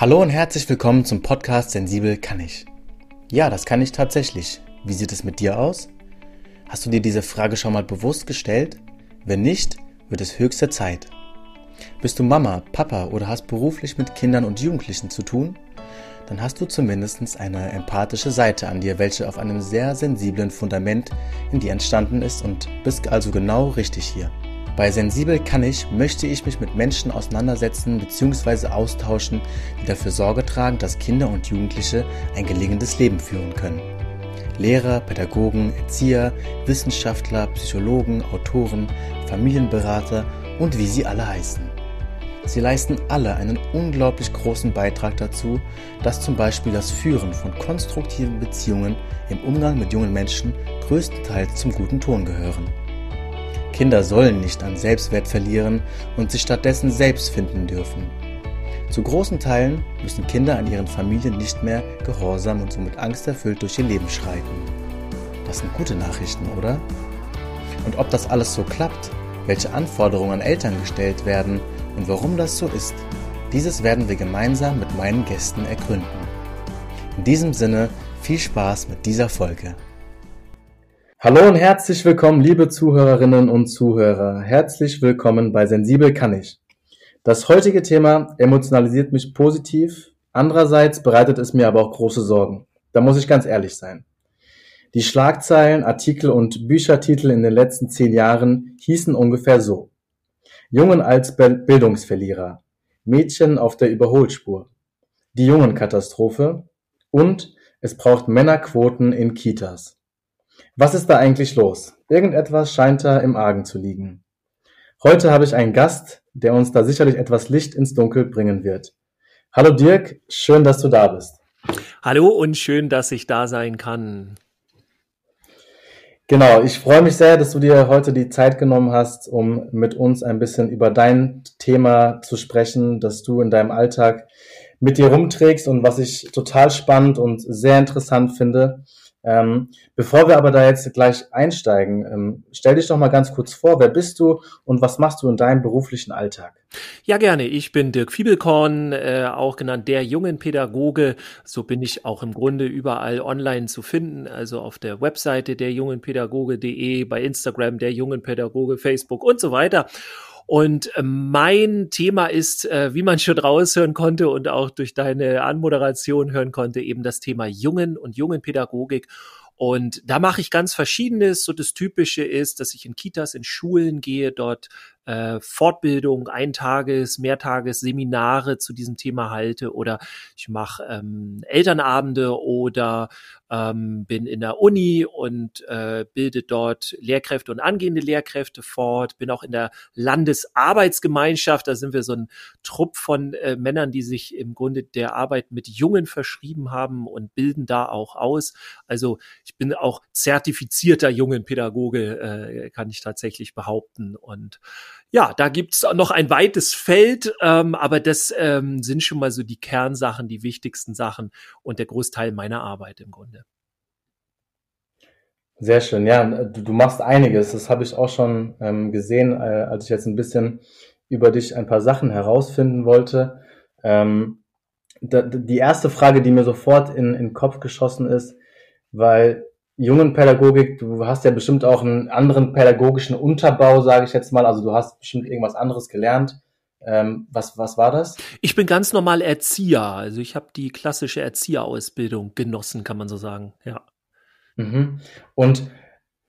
Hallo und herzlich willkommen zum Podcast Sensibel kann ich. Ja, das kann ich tatsächlich. Wie sieht es mit dir aus? Hast du dir diese Frage schon mal bewusst gestellt? Wenn nicht, wird es höchste Zeit. Bist du Mama, Papa oder hast beruflich mit Kindern und Jugendlichen zu tun? Dann hast du zumindest eine empathische Seite an dir, welche auf einem sehr sensiblen Fundament in dir entstanden ist und bist also genau richtig hier. Bei Sensibel kann ich, möchte ich mich mit Menschen auseinandersetzen bzw. austauschen, die dafür Sorge tragen, dass Kinder und Jugendliche ein gelingendes Leben führen können. Lehrer, Pädagogen, Erzieher, Wissenschaftler, Psychologen, Autoren, Familienberater und wie sie alle heißen. Sie leisten alle einen unglaublich großen Beitrag dazu, dass zum Beispiel das Führen von konstruktiven Beziehungen im Umgang mit jungen Menschen größtenteils zum guten Ton gehören. Kinder sollen nicht an Selbstwert verlieren und sich stattdessen selbst finden dürfen. Zu großen Teilen müssen Kinder an ihren Familien nicht mehr gehorsam und somit angsterfüllt durch ihr Leben schreiten. Das sind gute Nachrichten, oder? Und ob das alles so klappt, welche Anforderungen an Eltern gestellt werden und warum das so ist, dieses werden wir gemeinsam mit meinen Gästen ergründen. In diesem Sinne viel Spaß mit dieser Folge. Hallo und herzlich willkommen, liebe Zuhörerinnen und Zuhörer. Herzlich willkommen bei Sensibel kann ich. Das heutige Thema emotionalisiert mich positiv. Andererseits bereitet es mir aber auch große Sorgen. Da muss ich ganz ehrlich sein. Die Schlagzeilen, Artikel und Büchertitel in den letzten zehn Jahren hießen ungefähr so. Jungen als Bildungsverlierer. Mädchen auf der Überholspur. Die Jungenkatastrophe. Und es braucht Männerquoten in Kitas. Was ist da eigentlich los? Irgendetwas scheint da im Argen zu liegen. Heute habe ich einen Gast, der uns da sicherlich etwas Licht ins Dunkel bringen wird. Hallo Dirk, schön, dass du da bist. Hallo und schön, dass ich da sein kann. Genau, ich freue mich sehr, dass du dir heute die Zeit genommen hast, um mit uns ein bisschen über dein Thema zu sprechen, das du in deinem Alltag mit dir rumträgst und was ich total spannend und sehr interessant finde. Ähm, bevor wir aber da jetzt gleich einsteigen, ähm, stell dich doch mal ganz kurz vor, wer bist du und was machst du in deinem beruflichen Alltag? Ja, gerne. Ich bin Dirk Fiebelkorn, äh, auch genannt der jungen Pädagoge. So bin ich auch im Grunde überall online zu finden, also auf der Webseite der jungen Pädagoge.de, bei Instagram der jungen Pädagoge, Facebook und so weiter. Und äh, mein Thema ist, äh, wie man schon raushören konnte und auch durch deine Anmoderation hören konnte, eben das Thema Jungen und Jungenpädagogik. Und da mache ich ganz Verschiedenes. So das Typische ist, dass ich in Kitas, in Schulen gehe, dort äh, Fortbildung, Eintages-, Mehrtages-Seminare zu diesem Thema halte oder ich mache ähm, Elternabende oder ähm, bin in der Uni und äh, bilde dort Lehrkräfte und angehende Lehrkräfte fort, bin auch in der Landesarbeitsgemeinschaft, da sind wir so ein Trupp von äh, Männern, die sich im Grunde der Arbeit mit Jungen verschrieben haben und bilden da auch aus. Also ich bin auch zertifizierter Jungenpädagoge, äh, kann ich tatsächlich behaupten und ja, da gibt's noch ein weites Feld, ähm, aber das ähm, sind schon mal so die Kernsachen, die wichtigsten Sachen und der Großteil meiner Arbeit im Grunde. Sehr schön, ja, du, du machst einiges. Das habe ich auch schon ähm, gesehen, äh, als ich jetzt ein bisschen über dich ein paar Sachen herausfinden wollte. Ähm, da, die erste Frage, die mir sofort in, in den Kopf geschossen ist, weil jungen Pädagogik, du hast ja bestimmt auch einen anderen pädagogischen Unterbau, sage ich jetzt mal. Also du hast bestimmt irgendwas anderes gelernt. Ähm, was, was war das? Ich bin ganz normal Erzieher. Also ich habe die klassische Erzieherausbildung genossen, kann man so sagen. Ja. Mhm. Und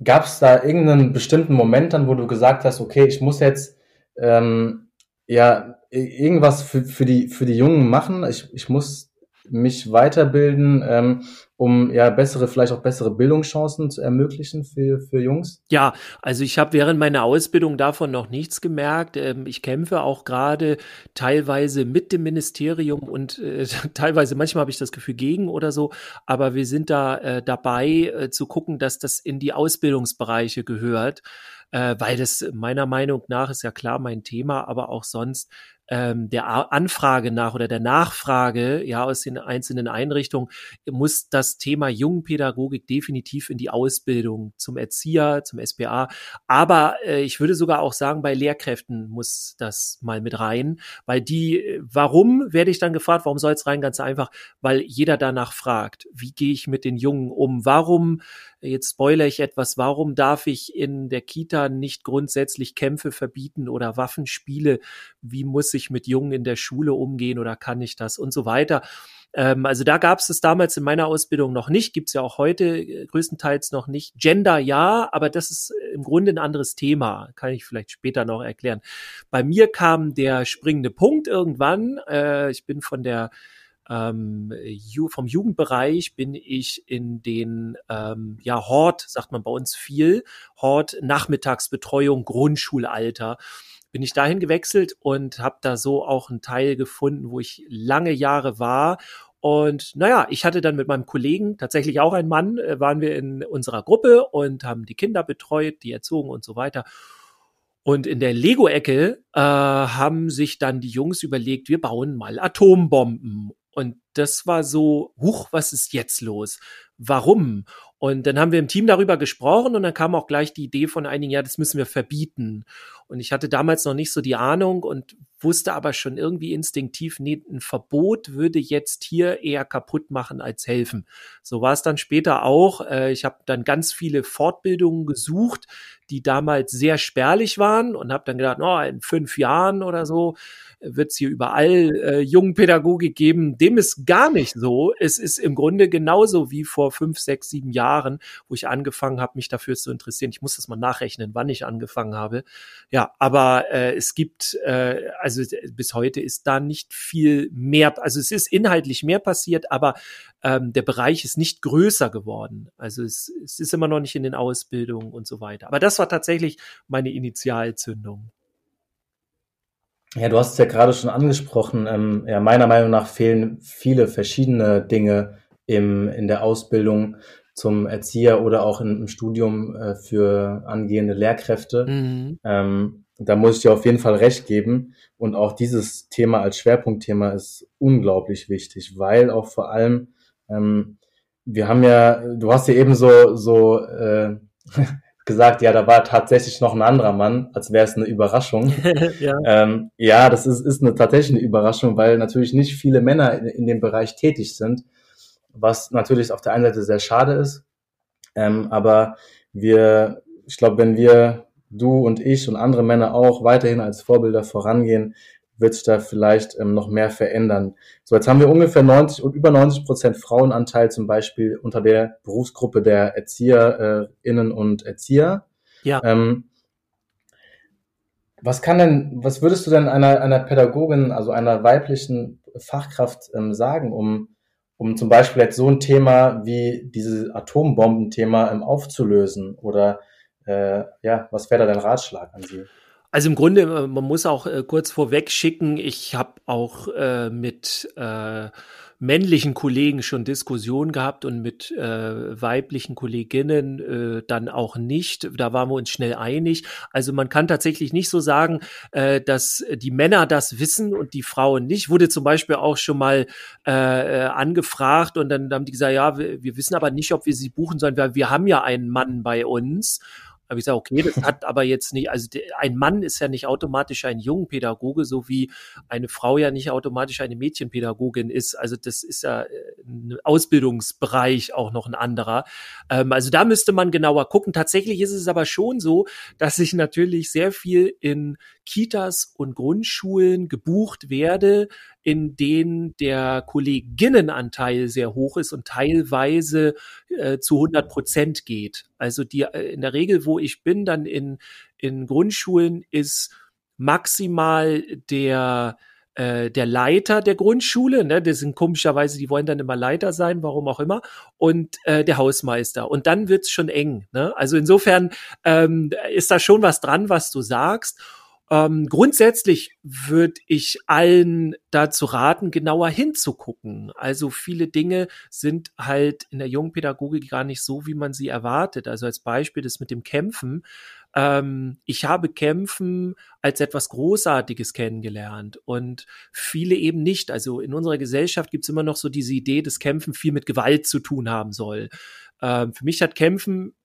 gab es da irgendeinen bestimmten Moment dann, wo du gesagt hast, okay, ich muss jetzt ähm, ja irgendwas für, für, die, für die Jungen machen. Ich, ich muss mich weiterbilden, ähm, um ja bessere, vielleicht auch bessere Bildungschancen zu ermöglichen für, für Jungs? Ja, also ich habe während meiner Ausbildung davon noch nichts gemerkt. Ähm, ich kämpfe auch gerade teilweise mit dem Ministerium und äh, teilweise, manchmal habe ich das Gefühl gegen oder so, aber wir sind da äh, dabei äh, zu gucken, dass das in die Ausbildungsbereiche gehört. Äh, weil das meiner Meinung nach ist ja klar mein Thema, aber auch sonst ähm, der Anfrage nach oder der Nachfrage ja aus den einzelnen Einrichtungen muss das Thema Jungpädagogik definitiv in die Ausbildung zum Erzieher, zum SPA. Aber äh, ich würde sogar auch sagen, bei Lehrkräften muss das mal mit rein, weil die, warum werde ich dann gefragt, warum soll es rein? Ganz einfach, weil jeder danach fragt, wie gehe ich mit den Jungen um? Warum Jetzt spoilere ich etwas. Warum darf ich in der Kita nicht grundsätzlich Kämpfe verbieten oder Waffenspiele? Wie muss ich mit Jungen in der Schule umgehen oder kann ich das und so weiter? Ähm, also da gab es es damals in meiner Ausbildung noch nicht, gibt's ja auch heute äh, größtenteils noch nicht. Gender ja, aber das ist äh, im Grunde ein anderes Thema, kann ich vielleicht später noch erklären. Bei mir kam der springende Punkt irgendwann. Äh, ich bin von der ähm, vom Jugendbereich bin ich in den ähm, ja Hort, sagt man bei uns viel, Hort Nachmittagsbetreuung Grundschulalter bin ich dahin gewechselt und habe da so auch einen Teil gefunden, wo ich lange Jahre war und naja, ich hatte dann mit meinem Kollegen, tatsächlich auch ein Mann, äh, waren wir in unserer Gruppe und haben die Kinder betreut, die erzogen und so weiter. Und in der Lego-Ecke äh, haben sich dann die Jungs überlegt, wir bauen mal Atombomben. Und das war so, huch, was ist jetzt los? Warum? Und dann haben wir im Team darüber gesprochen und dann kam auch gleich die Idee von einigen, ja, das müssen wir verbieten. Und ich hatte damals noch nicht so die Ahnung und wusste aber schon irgendwie instinktiv, nee, ein Verbot würde jetzt hier eher kaputt machen als helfen. So war es dann später auch. Äh, ich habe dann ganz viele Fortbildungen gesucht, die damals sehr spärlich waren und habe dann gedacht, oh, in fünf Jahren oder so wird es hier überall äh, Jungpädagogik geben. Dem ist gar nicht so. Es ist im Grunde genauso wie vor fünf, sechs, sieben Jahren, wo ich angefangen habe, mich dafür zu interessieren. Ich muss das mal nachrechnen, wann ich angefangen habe. Ja, aber äh, es gibt, äh, also bis heute ist da nicht viel mehr, also es ist inhaltlich mehr passiert, aber ähm, der Bereich ist nicht größer geworden. Also es, es ist immer noch nicht in den Ausbildungen und so weiter. Aber das war tatsächlich meine Initialzündung. Ja, du hast es ja gerade schon angesprochen. Ähm, ja, meiner Meinung nach fehlen viele verschiedene Dinge im, in der Ausbildung zum Erzieher oder auch im, im Studium äh, für angehende Lehrkräfte. Mhm. Ähm, da muss ich dir auf jeden Fall recht geben. Und auch dieses Thema als Schwerpunktthema ist unglaublich wichtig, weil auch vor allem, ähm, wir haben ja, du hast ja eben so, so äh, gesagt, ja, da war tatsächlich noch ein anderer Mann, als wäre es eine Überraschung. ja. Ähm, ja, das ist, ist eine, tatsächlich eine Überraschung, weil natürlich nicht viele Männer in, in dem Bereich tätig sind, was natürlich auf der einen Seite sehr schade ist. Ähm, aber wir, ich glaube, wenn wir, du und ich und andere Männer auch weiterhin als Vorbilder vorangehen, wird sich da vielleicht ähm, noch mehr verändern. So, jetzt haben wir ungefähr 90 und über 90 Prozent Frauenanteil zum Beispiel unter der Berufsgruppe der ErzieherInnen und Erzieher. Ja. Ähm, was kann denn, was würdest du denn einer, einer Pädagogin, also einer weiblichen Fachkraft ähm, sagen, um, um zum Beispiel jetzt so ein Thema wie dieses Atombombenthema ähm, aufzulösen? Oder äh, ja, was wäre da dein Ratschlag an sie? Also im Grunde, äh, man muss auch äh, kurz vorweg schicken, ich habe auch äh, mit äh, männlichen Kollegen schon Diskussionen gehabt und mit äh, weiblichen Kolleginnen äh, dann auch nicht. Da waren wir uns schnell einig. Also man kann tatsächlich nicht so sagen, äh, dass die Männer das wissen und die Frauen nicht. Wurde zum Beispiel auch schon mal äh, äh angefragt und dann haben die gesagt, ja, wir, wir wissen aber nicht, ob wir sie buchen sollen, weil wir haben ja einen Mann bei uns habe ich gesagt, okay, das hat aber jetzt nicht, also ein Mann ist ja nicht automatisch ein Jungpädagoge, so wie eine Frau ja nicht automatisch eine Mädchenpädagogin ist. Also das ist ja äh, ein Ausbildungsbereich auch noch ein anderer. Ähm, also da müsste man genauer gucken. Tatsächlich ist es aber schon so, dass ich natürlich sehr viel in Kitas und Grundschulen gebucht werde, in denen der Kolleginnenanteil sehr hoch ist und teilweise äh, zu 100 Prozent geht. Also die äh, in der Regel, wo ich bin, dann in, in Grundschulen ist maximal der äh, der Leiter der Grundschule, ne, das sind komischerweise, die wollen dann immer Leiter sein, warum auch immer, und äh, der Hausmeister. Und dann wird's schon eng. Ne? Also insofern ähm, ist da schon was dran, was du sagst. Ähm, grundsätzlich würde ich allen dazu raten, genauer hinzugucken. Also viele Dinge sind halt in der Jungpädagogik gar nicht so, wie man sie erwartet. Also als Beispiel das mit dem Kämpfen. ähm, ich habe Kämpfen als etwas Großartiges kennengelernt und viele eben nicht. Also in unserer Gesellschaft gibt es immer noch so diese Idee, dass Kämpfen viel mit Gewalt zu tun haben soll. Ähm, für mich hat Kämpfen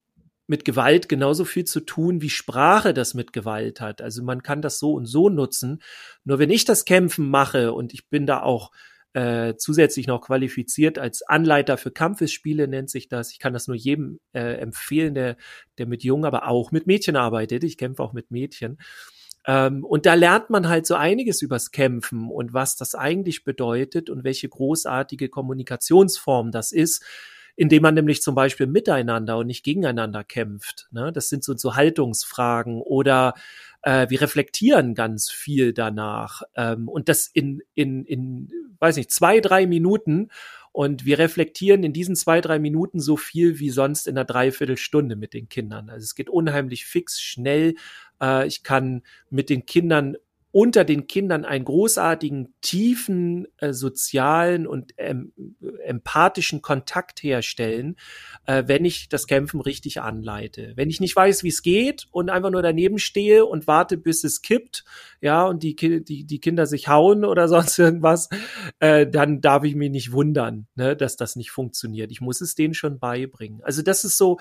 mit Gewalt genauso viel zu tun, wie Sprache das mit Gewalt hat. Also man kann das so und so nutzen. Nur wenn ich das Kämpfen mache und ich bin da auch äh, zusätzlich noch qualifiziert als Anleiter für Kampfesspiele, nennt sich das. Ich kann das nur jedem äh, empfehlen, der, der mit Jungen, aber auch mit Mädchen arbeitet. Ich kämpfe auch mit Mädchen. Ähm, und da lernt man halt so einiges übers Kämpfen und was das eigentlich bedeutet und welche großartige Kommunikationsform das ist indem man nämlich zum Beispiel miteinander und nicht gegeneinander kämpft. Ne? Das sind so, so Haltungsfragen oder äh, wir reflektieren ganz viel danach ähm, und das in, in, in, weiß nicht, zwei, drei Minuten und wir reflektieren in diesen zwei, drei Minuten so viel wie sonst in einer Dreiviertelstunde mit den Kindern. Also es geht unheimlich fix, schnell. Äh, ich kann mit den Kindern unter den Kindern einen großartigen, tiefen äh, sozialen und ähm, empathischen Kontakt herstellen, äh, wenn ich das Kämpfen richtig anleite. Wenn ich nicht weiß, wie es geht und einfach nur daneben stehe und warte, bis es kippt, ja, und die, die, die Kinder sich hauen oder sonst irgendwas, äh, dann darf ich mich nicht wundern, ne, dass das nicht funktioniert. Ich muss es denen schon beibringen. Also das ist so,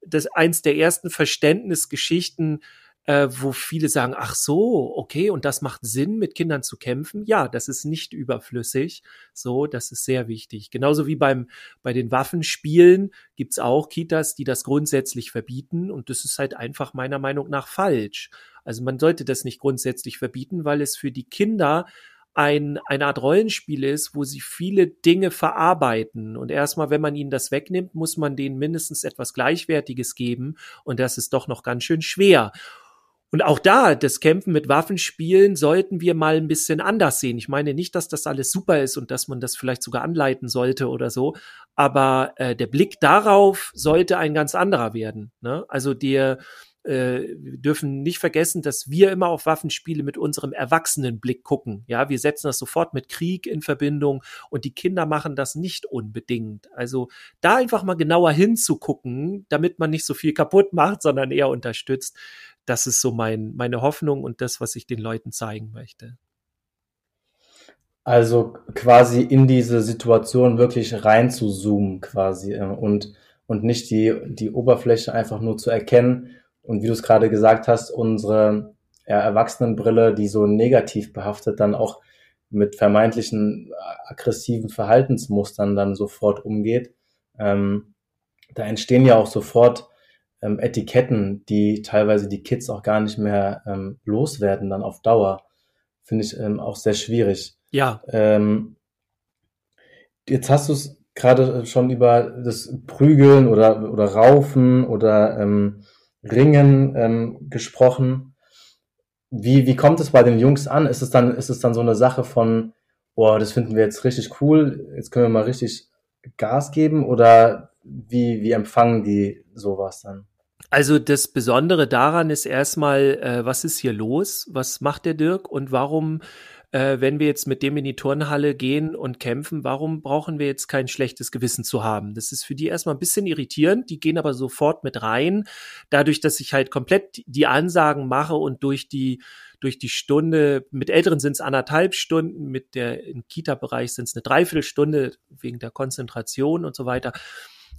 das eins der ersten Verständnisgeschichten, äh, wo viele sagen, ach so, okay, und das macht Sinn, mit Kindern zu kämpfen. Ja, das ist nicht überflüssig. So, das ist sehr wichtig. Genauso wie beim, bei den Waffenspielen gibt's auch Kitas, die das grundsätzlich verbieten. Und das ist halt einfach meiner Meinung nach falsch. Also man sollte das nicht grundsätzlich verbieten, weil es für die Kinder ein, eine Art Rollenspiel ist, wo sie viele Dinge verarbeiten. Und erstmal, wenn man ihnen das wegnimmt, muss man denen mindestens etwas Gleichwertiges geben. Und das ist doch noch ganz schön schwer. Und auch da, das Kämpfen mit Waffenspielen sollten wir mal ein bisschen anders sehen. Ich meine nicht, dass das alles super ist und dass man das vielleicht sogar anleiten sollte oder so, aber äh, der Blick darauf sollte ein ganz anderer werden. Ne? Also der, äh, wir dürfen nicht vergessen, dass wir immer auf Waffenspiele mit unserem Erwachsenenblick gucken. Ja, wir setzen das sofort mit Krieg in Verbindung und die Kinder machen das nicht unbedingt. Also da einfach mal genauer hinzugucken, damit man nicht so viel kaputt macht, sondern eher unterstützt das ist so mein, meine Hoffnung und das, was ich den Leuten zeigen möchte. Also quasi in diese Situation wirklich rein zu zoomen quasi äh, und, und nicht die, die Oberfläche einfach nur zu erkennen. Und wie du es gerade gesagt hast, unsere ja, Erwachsenenbrille, die so negativ behaftet dann auch mit vermeintlichen äh, aggressiven Verhaltensmustern dann sofort umgeht. Ähm, da entstehen ja auch sofort ähm, Etiketten, die teilweise die Kids auch gar nicht mehr ähm, loswerden dann auf Dauer. Finde ich ähm, auch sehr schwierig. Ja. Ähm, jetzt hast du es gerade schon über das Prügeln oder, oder Raufen oder ähm, Ringen ähm, gesprochen. Wie, wie kommt es bei den Jungs an? Ist es dann, ist es dann so eine Sache von, boah, das finden wir jetzt richtig cool, jetzt können wir mal richtig Gas geben oder wie, wie empfangen die sowas dann? Also das Besondere daran ist erstmal, äh, was ist hier los? Was macht der Dirk und warum, äh, wenn wir jetzt mit dem in die Turnhalle gehen und kämpfen, warum brauchen wir jetzt kein schlechtes Gewissen zu haben? Das ist für die erstmal ein bisschen irritierend, die gehen aber sofort mit rein, dadurch, dass ich halt komplett die Ansagen mache und durch die durch die Stunde, mit Älteren sind es anderthalb Stunden, mit der im Kita-Bereich sind es eine Dreiviertelstunde wegen der Konzentration und so weiter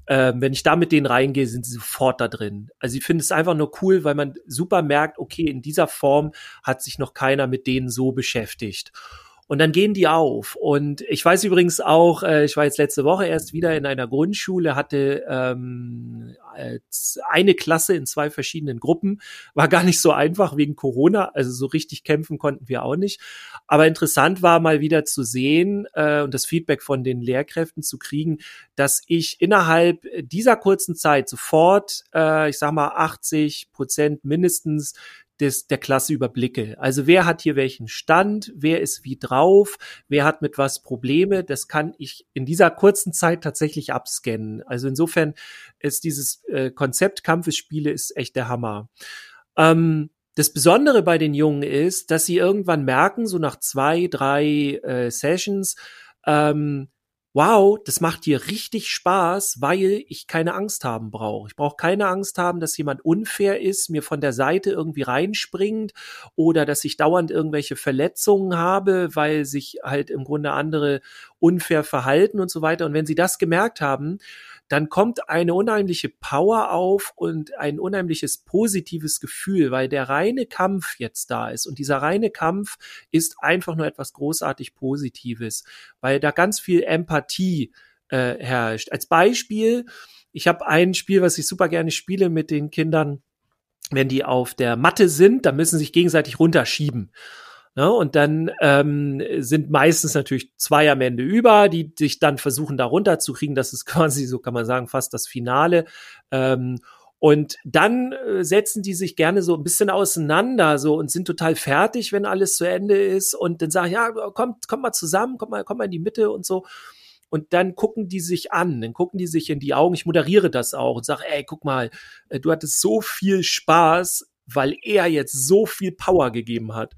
ähm, wenn ich da mit denen reingehe, sind sie sofort da drin. Also ich finde es einfach nur cool, weil man super merkt, okay, in dieser Form hat sich noch keiner mit denen so beschäftigt. Und dann gehen die auf. Und ich weiß übrigens auch, äh, ich war jetzt letzte Woche erst wieder in einer Grundschule, hatte ähm, eine Klasse in zwei verschiedenen Gruppen. War gar nicht so einfach wegen Corona. Also so richtig kämpfen konnten wir auch nicht. Aber interessant war mal wieder zu sehen äh, und das Feedback von den Lehrkräften zu kriegen, dass ich innerhalb dieser kurzen Zeit sofort, äh, ich sag mal, 80 Prozent mindestens des, der Klasse überblicke. Also wer hat hier welchen Stand, wer ist wie drauf, wer hat mit was Probleme, das kann ich in dieser kurzen Zeit tatsächlich abscannen. Also insofern ist dieses äh, Konzept Kampfesspiele ist echt der Hammer. Ähm, das Besondere bei den Jungen ist, dass sie irgendwann merken, so nach zwei, drei äh, Sessions, ähm, wow, das macht dir richtig Spaß, weil ich keine Angst haben brauche. Ich brauche keine Angst haben, dass jemand unfair ist, mir von der Seite irgendwie reinspringt oder dass ich dauernd irgendwelche Verletzungen habe, weil sich halt im Grunde andere unfair verhalten und so weiter. Und wenn sie das gemerkt haben, dann kommt eine unheimliche Power auf und ein unheimliches positives Gefühl, weil der reine Kampf jetzt da ist. Und dieser reine Kampf ist einfach nur etwas großartig Positives, weil da ganz viel Empathie äh, herrscht. Als Beispiel, ich habe ein Spiel, was ich super gerne spiele mit den Kindern. Wenn die auf der Matte sind, dann müssen sie sich gegenseitig runterschieben. Ne? Und dann ähm, sind meistens natürlich zwei am Ende über, die sich dann versuchen, da runterzukriegen. Das ist quasi, so kann man sagen, fast das Finale. Ähm, und dann äh, setzen die sich gerne so ein bisschen auseinander so und sind total fertig, wenn alles zu Ende ist. Und dann sagen, ja, kommt, kommt mal zusammen, kommt mal, kommt mal in die Mitte und so. Und dann gucken die sich an, dann gucken die sich in die Augen. Ich moderiere das auch und sage, ey, guck mal, äh, du hattest so viel Spaß, weil er jetzt so viel Power gegeben hat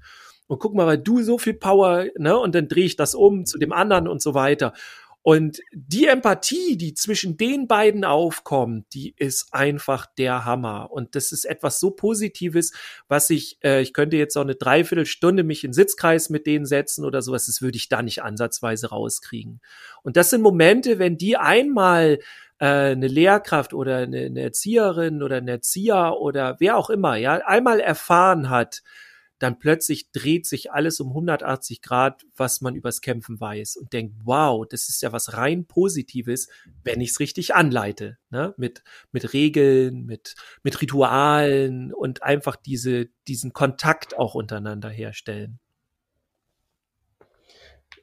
und guck mal, weil du so viel Power, ne, und dann drehe ich das um zu dem anderen und so weiter. Und die Empathie, die zwischen den beiden aufkommt, die ist einfach der Hammer. Und das ist etwas so Positives, was ich, äh, ich könnte jetzt auch eine Dreiviertelstunde mich in Sitzkreis mit denen setzen oder sowas, das würde ich da nicht ansatzweise rauskriegen. Und das sind Momente, wenn die einmal äh, eine Lehrkraft oder eine, eine Erzieherin oder ein Erzieher oder wer auch immer, ja, einmal erfahren hat, dann plötzlich dreht sich alles um 180 Grad, was man übers Kämpfen weiß und denkt, wow, das ist ja was rein Positives, wenn ich es richtig anleite, ne? mit, mit Regeln, mit, mit Ritualen und einfach diese, diesen Kontakt auch untereinander herstellen.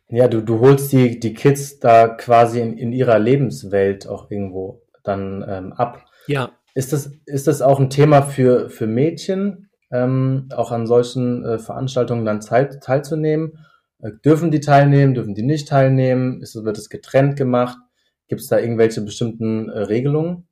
Ja, du, du holst die, die Kids da quasi in, in ihrer Lebenswelt auch irgendwo dann ähm, ab. Ja. Ist das, ist das auch ein Thema für, für Mädchen? Ähm, auch an solchen äh, Veranstaltungen dann teil, teilzunehmen? Äh, dürfen die teilnehmen, dürfen die nicht teilnehmen? Ist, wird es getrennt gemacht? Gibt es da irgendwelche bestimmten äh, Regelungen?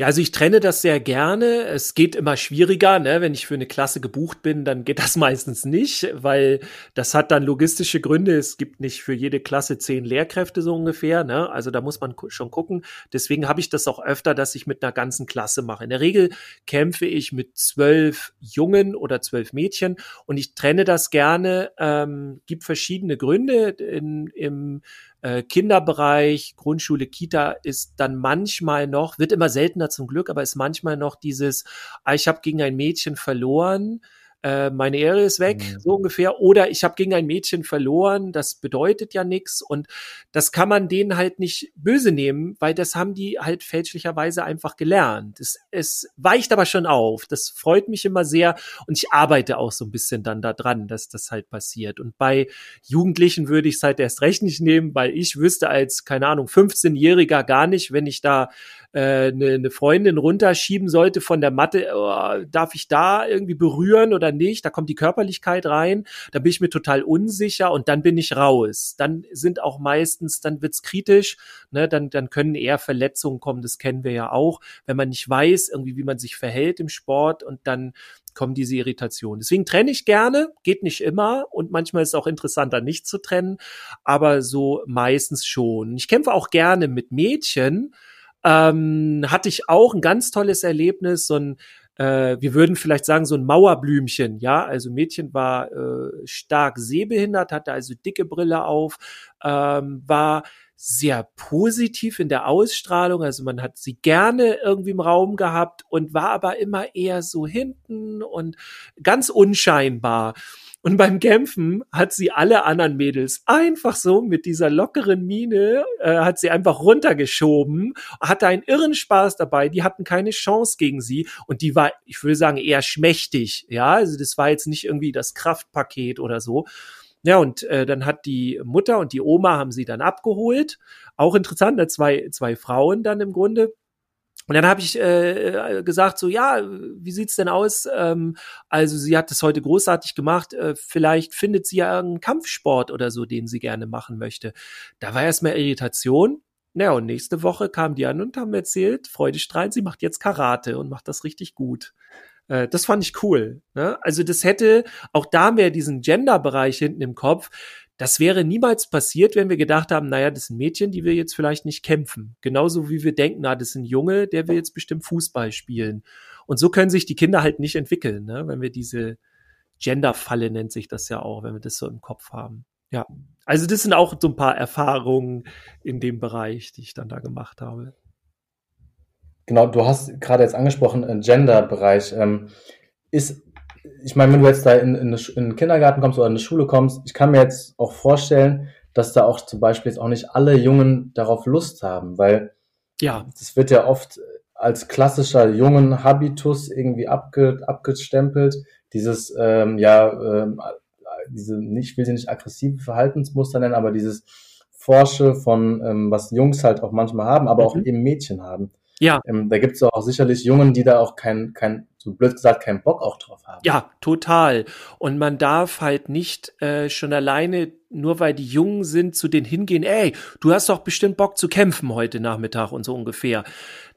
Ja, also ich trenne das sehr gerne. Es geht immer schwieriger, ne? Wenn ich für eine Klasse gebucht bin, dann geht das meistens nicht, weil das hat dann logistische Gründe. Es gibt nicht für jede Klasse zehn Lehrkräfte so ungefähr, ne? Also da muss man schon gucken. Deswegen habe ich das auch öfter, dass ich mit einer ganzen Klasse mache. In der Regel kämpfe ich mit zwölf Jungen oder zwölf Mädchen und ich trenne das gerne. Ähm, gibt verschiedene Gründe in, im äh, Kinderbereich, Grundschule, Kita ist dann manchmal noch, wird immer seltener zum Glück, aber ist manchmal noch dieses, ah, ich habe gegen ein Mädchen verloren, äh, meine Ehre ist weg, mhm. so ungefähr. Oder ich habe gegen ein Mädchen verloren, das bedeutet ja nichts. Und das kann man denen halt nicht böse nehmen, weil das haben die halt fälschlicherweise einfach gelernt. Es, es weicht aber schon auf. Das freut mich immer sehr. Und ich arbeite auch so ein bisschen dann da dran, dass das halt passiert. Und bei Jugendlichen würde ich es halt erst recht nicht nehmen, weil ich wüsste als, keine Ahnung, 15-Jähriger gar nicht, wenn ich da eine, eine Freundin runterschieben sollte von der Matte, oh, darf ich da irgendwie berühren oder nicht? Da kommt die Körperlichkeit rein, da bin ich mir total unsicher und dann bin ich raus. Dann sind auch meistens, dann wird's kritisch, ne? dann, dann können eher Verletzungen kommen, das kennen wir ja auch, wenn man nicht weiß, irgendwie, wie man sich verhält im Sport und dann kommen diese Irritationen. Deswegen trenne ich gerne, geht nicht immer und manchmal ist es auch interessanter, nicht zu trennen, aber so meistens schon. Ich kämpfe auch gerne mit Mädchen, ähm, hatte ich auch ein ganz tolles Erlebnis, so ein äh, wir würden vielleicht sagen, so ein Mauerblümchen, ja, also Mädchen war äh, stark sehbehindert, hatte also dicke Brille auf, ähm, war sehr positiv in der Ausstrahlung, also man hat sie gerne irgendwie im Raum gehabt und war aber immer eher so hinten und ganz unscheinbar. Und beim Kämpfen hat sie alle anderen Mädels einfach so mit dieser lockeren Miene, äh, hat sie einfach runtergeschoben, hatte einen irren Spaß dabei, die hatten keine Chance gegen sie und die war, ich würde sagen, eher schmächtig, ja, also das war jetzt nicht irgendwie das Kraftpaket oder so. Ja, und äh, dann hat die Mutter und die Oma haben sie dann abgeholt. Auch interessant, ne? zwei, zwei Frauen dann im Grunde. Und dann habe ich äh, gesagt, so ja, wie sieht's denn aus? Ähm, also sie hat das heute großartig gemacht. Äh, vielleicht findet sie ja einen Kampfsport oder so, den sie gerne machen möchte. Da war erstmal Irritation. Ja, und nächste Woche kamen die an und haben erzählt, freudestrahlend, sie macht jetzt Karate und macht das richtig gut. Äh, das fand ich cool. Ne? Also das hätte, auch da mehr diesen Gender-Bereich hinten im Kopf, das wäre niemals passiert, wenn wir gedacht haben, naja, das sind Mädchen, die wir jetzt vielleicht nicht kämpfen. Genauso wie wir denken, na, das sind Junge, der will jetzt bestimmt Fußball spielen. Und so können sich die Kinder halt nicht entwickeln, ne? wenn wir diese Gender-Falle nennt sich das ja auch, wenn wir das so im Kopf haben. Ja, also das sind auch so ein paar Erfahrungen in dem Bereich, die ich dann da gemacht habe. Genau, du hast gerade jetzt angesprochen, äh, Gender-Bereich. Ähm, ist, ich meine, wenn du jetzt da in, in, in den Kindergarten kommst oder in eine Schule kommst, ich kann mir jetzt auch vorstellen, dass da auch zum Beispiel jetzt auch nicht alle Jungen darauf Lust haben, weil ja, das wird ja oft als klassischer jungen Habitus irgendwie abge, abgestempelt. Dieses, ähm, ja, ähm, diese nicht, ich will sie nicht aggressive Verhaltensmuster nennen, aber dieses Forsche von, ähm, was Jungs halt auch manchmal haben, aber mhm. auch eben Mädchen haben. Ja. Ähm, da gibt es auch sicherlich Jungen, die da auch kein, kein, so blöd gesagt, keinen Bock auch drauf haben. Ja, total. Und man darf halt nicht äh, schon alleine, nur weil die Jungen sind, zu denen hingehen, ey, du hast doch bestimmt Bock zu kämpfen heute Nachmittag und so ungefähr.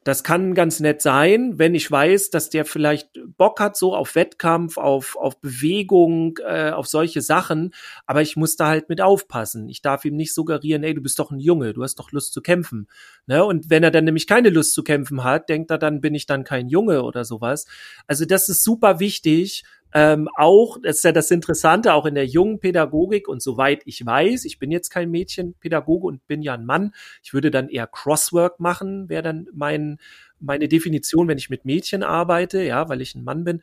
Das kann ganz nett sein, wenn ich weiß, dass der vielleicht Bock hat so auf Wettkampf, auf, auf Bewegung, äh, auf solche Sachen. Aber ich muss da halt mit aufpassen. Ich darf ihm nicht suggerieren, ey, du bist doch ein Junge, du hast doch Lust zu kämpfen. Ne? Und wenn er dann nämlich keine Lust zu kämpfen hat, denkt er, dann bin ich dann kein Junge oder sowas. Also das ist super wichtig, ähm, auch, das ist ja das Interessante, auch in der jungen Pädagogik und soweit ich weiß, ich bin jetzt kein Mädchenpädagoge und bin ja ein Mann, ich würde dann eher Crosswork machen, wäre dann mein, meine Definition, wenn ich mit Mädchen arbeite, ja, weil ich ein Mann bin.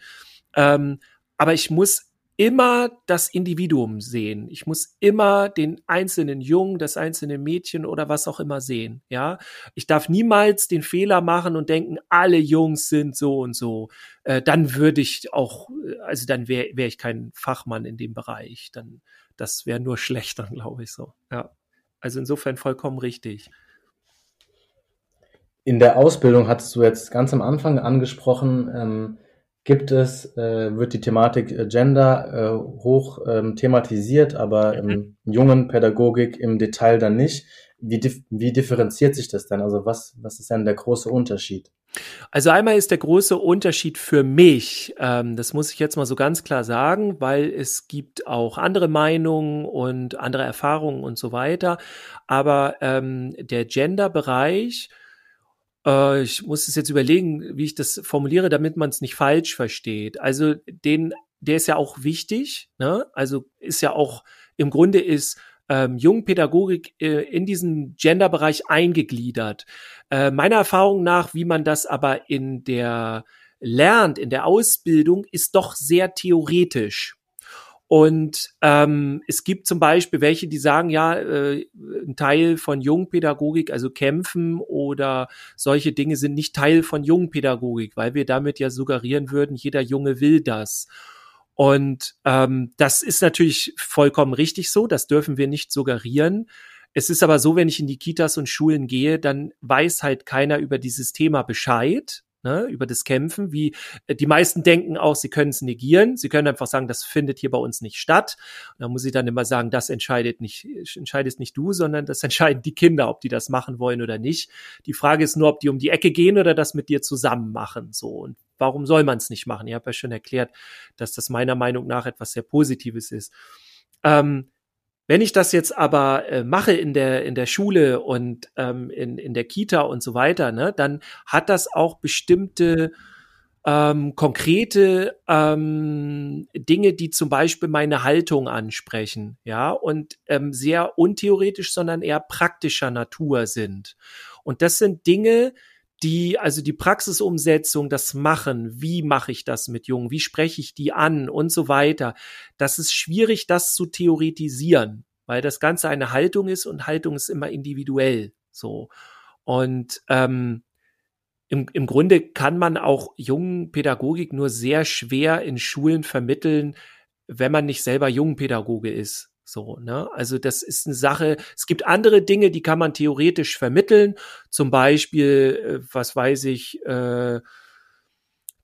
Ähm, aber ich muss immer das Individuum sehen. Ich muss immer den einzelnen Jungen, das einzelne Mädchen oder was auch immer sehen. Ja, ich darf niemals den Fehler machen und denken, alle Jungs sind so und so. Äh, dann würde ich auch, also dann wäre wär ich kein Fachmann in dem Bereich. Dann, das wäre nur schlechter, glaube ich so. Ja, also insofern vollkommen richtig. In der Ausbildung hattest du jetzt ganz am Anfang angesprochen, ähm, gibt es, äh, wird die Thematik äh, Gender äh, hoch ähm, thematisiert, aber mhm. im jungen Pädagogik im Detail dann nicht. Wie, dif wie differenziert sich das dann? Also was, was ist dann der große Unterschied? Also einmal ist der große Unterschied für mich, ähm, das muss ich jetzt mal so ganz klar sagen, weil es gibt auch andere Meinungen und andere Erfahrungen und so weiter. Aber ähm, der Gender-Bereich äh, ich muss es jetzt überlegen, wie ich das formuliere, damit man es nicht falsch versteht. Also den, der ist ja auch wichtig, ne? Also ist ja auch im Grunde ist ähm, Jungpädagogik äh, in diesen Genderbereich eingegliedert. Äh, meiner Erfahrung nach, wie man das aber in der lernt, in der Ausbildung, ist doch sehr theoretisch. Und ähm, es gibt zum Beispiel welche, die sagen, ja, äh, ein Teil von Jungpädagogik, also Kämpfen oder solche Dinge sind nicht Teil von Jungpädagogik, weil wir damit ja suggerieren würden, jeder Junge will das. Und ähm, das ist natürlich vollkommen richtig so, das dürfen wir nicht suggerieren. Es ist aber so, wenn ich in die Kitas und Schulen gehe, dann weiß halt keiner über dieses Thema Bescheid ne, über das Kämpfen, wie äh, die meisten denken auch, sie können es negieren. Sie können einfach sagen, das findet hier bei uns nicht statt. Da muss ich dann immer sagen, das entscheidet nicht, entscheidest nicht du, sondern das entscheiden die Kinder, ob die das machen wollen oder nicht. Die Frage ist nur, ob die um die Ecke gehen oder das mit dir zusammen machen. So. Und warum soll man es nicht machen? Ich habe ja schon erklärt, dass das meiner Meinung nach etwas sehr Positives ist. Ähm, wenn ich das jetzt aber äh, mache in der, in der Schule und ähm, in, in der Kita und so weiter, ne, dann hat das auch bestimmte ähm, konkrete ähm, Dinge, die zum Beispiel meine Haltung ansprechen, ja, und ähm, sehr untheoretisch, sondern eher praktischer Natur sind. Und das sind Dinge, die, also die Praxisumsetzung, das Machen, wie mache ich das mit Jungen, wie spreche ich die an und so weiter, das ist schwierig, das zu theoretisieren, weil das Ganze eine Haltung ist und Haltung ist immer individuell so. Und ähm, im, im Grunde kann man auch jungen Pädagogik nur sehr schwer in Schulen vermitteln, wenn man nicht selber Jungenpädagoge ist. So, ne? Also das ist eine Sache. Es gibt andere Dinge, die kann man theoretisch vermitteln. Zum Beispiel, äh, was weiß ich, äh,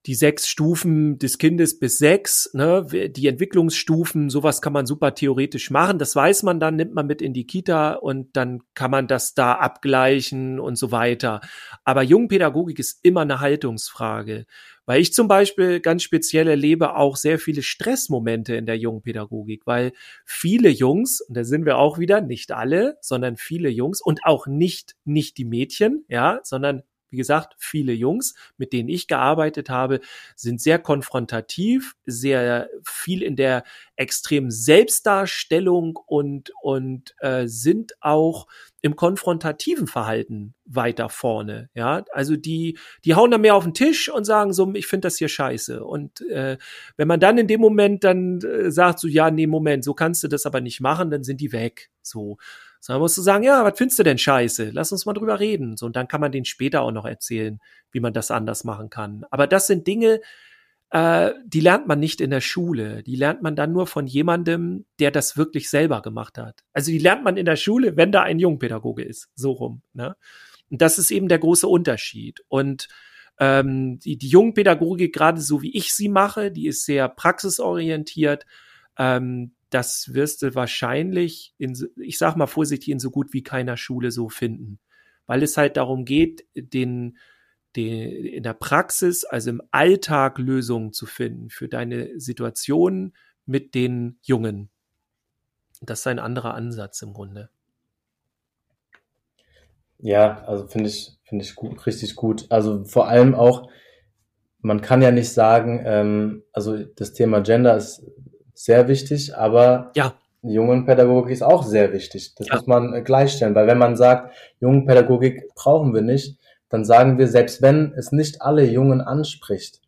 die sechs Stufen des Kindes bis sechs, ne, die Entwicklungsstufen, sowas kann man super theoretisch machen. Das weiß man dann, nimmt man mit in die Kita und dann kann man das da abgleichen und so weiter. Aber Jungpädagogik ist immer eine Haltungsfrage. Weil ich zum Beispiel ganz speziell erlebe auch sehr viele Stressmomente in der Jungpädagogik, weil viele Jungs, und da sind wir auch wieder, nicht alle, sondern viele Jungs und auch nicht, nicht die Mädchen, ja, sondern wie gesagt, viele Jungs, mit denen ich gearbeitet habe, sind sehr konfrontativ, sehr viel in der extremen Selbstdarstellung und, und äh, sind auch im konfrontativen Verhalten weiter vorne. Ja, also die, die hauen da mehr auf den Tisch und sagen so, ich finde das hier scheiße. Und äh, wenn man dann in dem Moment dann äh, sagt, so, ja, nee, Moment, so kannst du das aber nicht machen, dann sind die weg. So. Sondern musst du sagen, ja, was findest du denn scheiße? Lass uns mal drüber reden. So, und dann kann man denen später auch noch erzählen, wie man das anders machen kann. Aber das sind Dinge, äh, die lernt man nicht in der Schule. Die lernt man dann nur von jemandem, der das wirklich selber gemacht hat. Also die lernt man in der Schule, wenn da ein Jungpädagoge ist. So rum. Ne? Und das ist eben der große Unterschied. Und ähm, die, die Jungpädagogik, gerade so wie ich sie mache, die ist sehr praxisorientiert. Ähm, das wirst du wahrscheinlich in, ich sag mal vorsichtig, in so gut wie keiner Schule so finden. Weil es halt darum geht, den, den, in der Praxis, also im Alltag Lösungen zu finden für deine Situation mit den Jungen. Das ist ein anderer Ansatz im Grunde. Ja, also finde ich, finde ich gut, richtig gut. Also vor allem auch, man kann ja nicht sagen, ähm, also das Thema Gender ist sehr wichtig, aber ja. Jungenpädagogik ist auch sehr wichtig. Das ja. muss man äh, gleichstellen, weil wenn man sagt, Jungenpädagogik brauchen wir nicht, dann sagen wir, selbst wenn es nicht alle Jungen anspricht,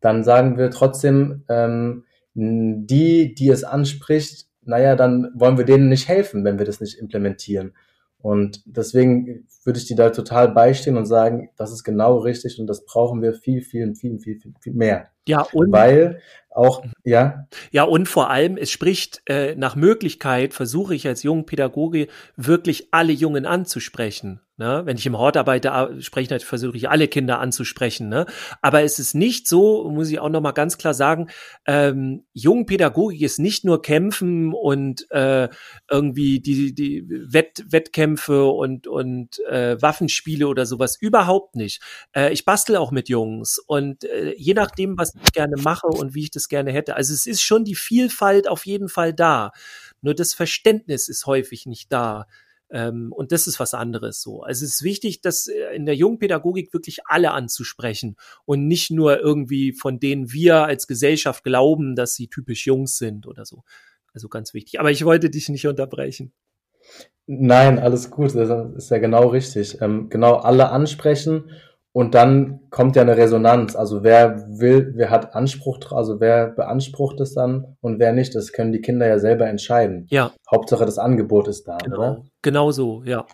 dann sagen wir trotzdem, ähm, die, die es anspricht, naja, dann wollen wir denen nicht helfen, wenn wir das nicht implementieren. Und deswegen würde ich die da total beistehen und sagen, das ist genau richtig und das brauchen wir viel, viel, viel, viel, viel mehr. Ja, und weil auch, ja. Ja, und vor allem, es spricht äh, nach Möglichkeit, versuche ich als Jungpädagoge wirklich alle Jungen anzusprechen. Ne? Wenn ich im Hort arbeite, spreche ich, versuche ich alle Kinder anzusprechen. Ne? Aber es ist nicht so, muss ich auch noch mal ganz klar sagen, ähm, Jungpädagogik ist nicht nur Kämpfen und äh, irgendwie die, die Wett, Wettkämpfe und, und äh, Waffenspiele oder sowas. Überhaupt nicht. Äh, ich bastel auch mit Jungs und äh, je nachdem, was ich gerne mache und wie ich das gerne hätte. Also es ist schon die Vielfalt auf jeden Fall da. Nur das Verständnis ist häufig nicht da. Ähm, und das ist was anderes so. Also es ist wichtig, dass äh, in der Jungpädagogik wirklich alle anzusprechen und nicht nur irgendwie von denen wir als Gesellschaft glauben, dass sie typisch Jungs sind oder so. Also ganz wichtig. Aber ich wollte dich nicht unterbrechen. Nein, alles gut. Das ist ja genau richtig. Ähm, genau alle ansprechen und dann kommt ja eine Resonanz. Also wer will, wer hat Anspruch, also wer beansprucht es dann und wer nicht, das können die Kinder ja selber entscheiden. Ja. Hauptsache das Angebot ist da, genau. oder? Genau so, ja.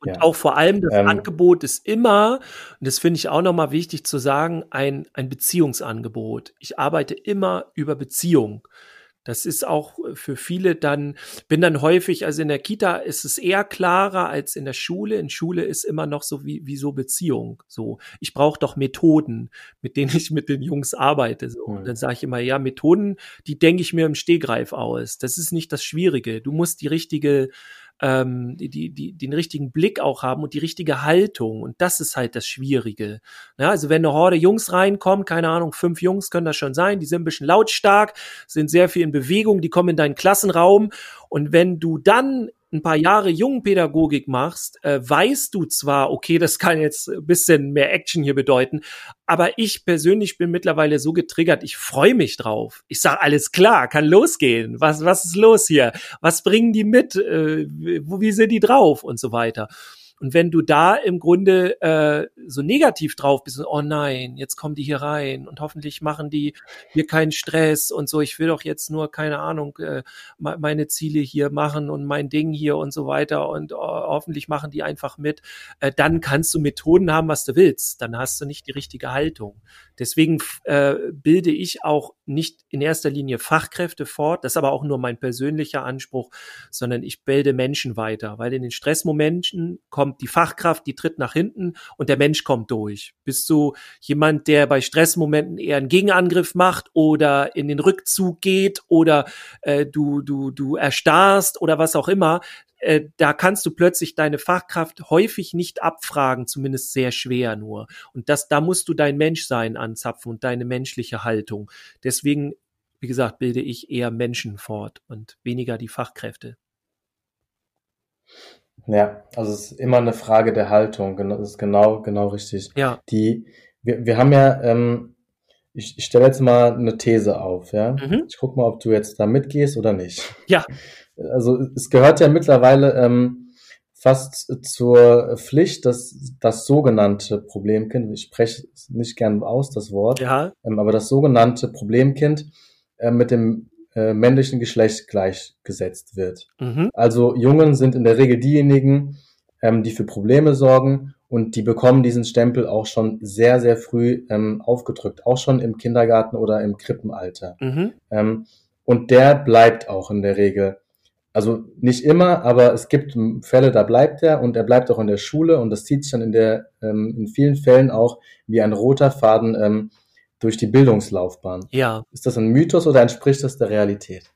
Und ja. auch vor allem das ähm, Angebot ist immer, und das finde ich auch nochmal wichtig zu sagen, ein, ein Beziehungsangebot. Ich arbeite immer über Beziehung. Das ist auch für viele dann, bin dann häufig, also in der Kita ist es eher klarer als in der Schule. In Schule ist immer noch so wie, wie so Beziehung. So, ich brauche doch Methoden, mit denen ich mit den Jungs arbeite. So. Und dann sage ich immer, ja, Methoden, die denke ich mir im Stehgreif aus. Das ist nicht das Schwierige. Du musst die richtige ähm, die, die, die, den richtigen Blick auch haben und die richtige Haltung. Und das ist halt das Schwierige. Ja, also wenn eine Horde Jungs reinkommt, keine Ahnung, fünf Jungs können das schon sein, die sind ein bisschen lautstark, sind sehr viel in Bewegung, die kommen in deinen Klassenraum. Und wenn du dann ein paar Jahre Jungpädagogik machst, äh, weißt du zwar, okay, das kann jetzt ein bisschen mehr Action hier bedeuten, aber ich persönlich bin mittlerweile so getriggert, ich freue mich drauf. Ich sage, alles klar, kann losgehen. Was, was ist los hier? Was bringen die mit? Äh, wie sind die drauf? Und so weiter. Und wenn du da im Grunde äh, so negativ drauf bist, oh nein, jetzt kommen die hier rein und hoffentlich machen die hier keinen Stress und so, ich will doch jetzt nur, keine Ahnung, äh, meine Ziele hier machen und mein Ding hier und so weiter und oh, hoffentlich machen die einfach mit, äh, dann kannst du Methoden haben, was du willst. Dann hast du nicht die richtige Haltung. Deswegen äh, bilde ich auch nicht in erster Linie Fachkräfte fort, das ist aber auch nur mein persönlicher Anspruch, sondern ich bilde Menschen weiter, weil in den Stressmomenten kommt die Fachkraft, die tritt nach hinten und der Mensch kommt durch. Bist du jemand, der bei Stressmomenten eher einen Gegenangriff macht oder in den Rückzug geht oder äh, du, du, du erstarrst oder was auch immer, äh, da kannst du plötzlich deine Fachkraft häufig nicht abfragen, zumindest sehr schwer nur. Und das, da musst du dein Menschsein anzapfen und deine menschliche Haltung. Deswegen, wie gesagt, bilde ich eher Menschen fort und weniger die Fachkräfte. Ja, also es ist immer eine Frage der Haltung. Das ist genau, genau richtig. Ja. Die, wir, wir haben ja, ähm, ich, ich stelle jetzt mal eine These auf, ja. Mhm. Ich guck mal, ob du jetzt da mitgehst oder nicht. Ja also es gehört ja mittlerweile ähm, fast zur Pflicht, dass das sogenannte Problemkind, ich spreche nicht gern aus das Wort, ja. ähm, aber das sogenannte Problemkind äh, mit dem äh, männlichen Geschlecht gleichgesetzt wird. Mhm. Also Jungen sind in der Regel diejenigen, ähm, die für Probleme sorgen und die bekommen diesen Stempel auch schon sehr, sehr früh ähm, aufgedrückt, auch schon im Kindergarten oder im Krippenalter. Mhm. Ähm, und der bleibt auch in der Regel. Also nicht immer, aber es gibt Fälle, da bleibt er und er bleibt auch in der Schule und das zieht sich dann in der ähm, in vielen Fällen auch wie ein roter Faden ähm, durch die Bildungslaufbahn. Ja. Ist das ein Mythos oder entspricht das der Realität?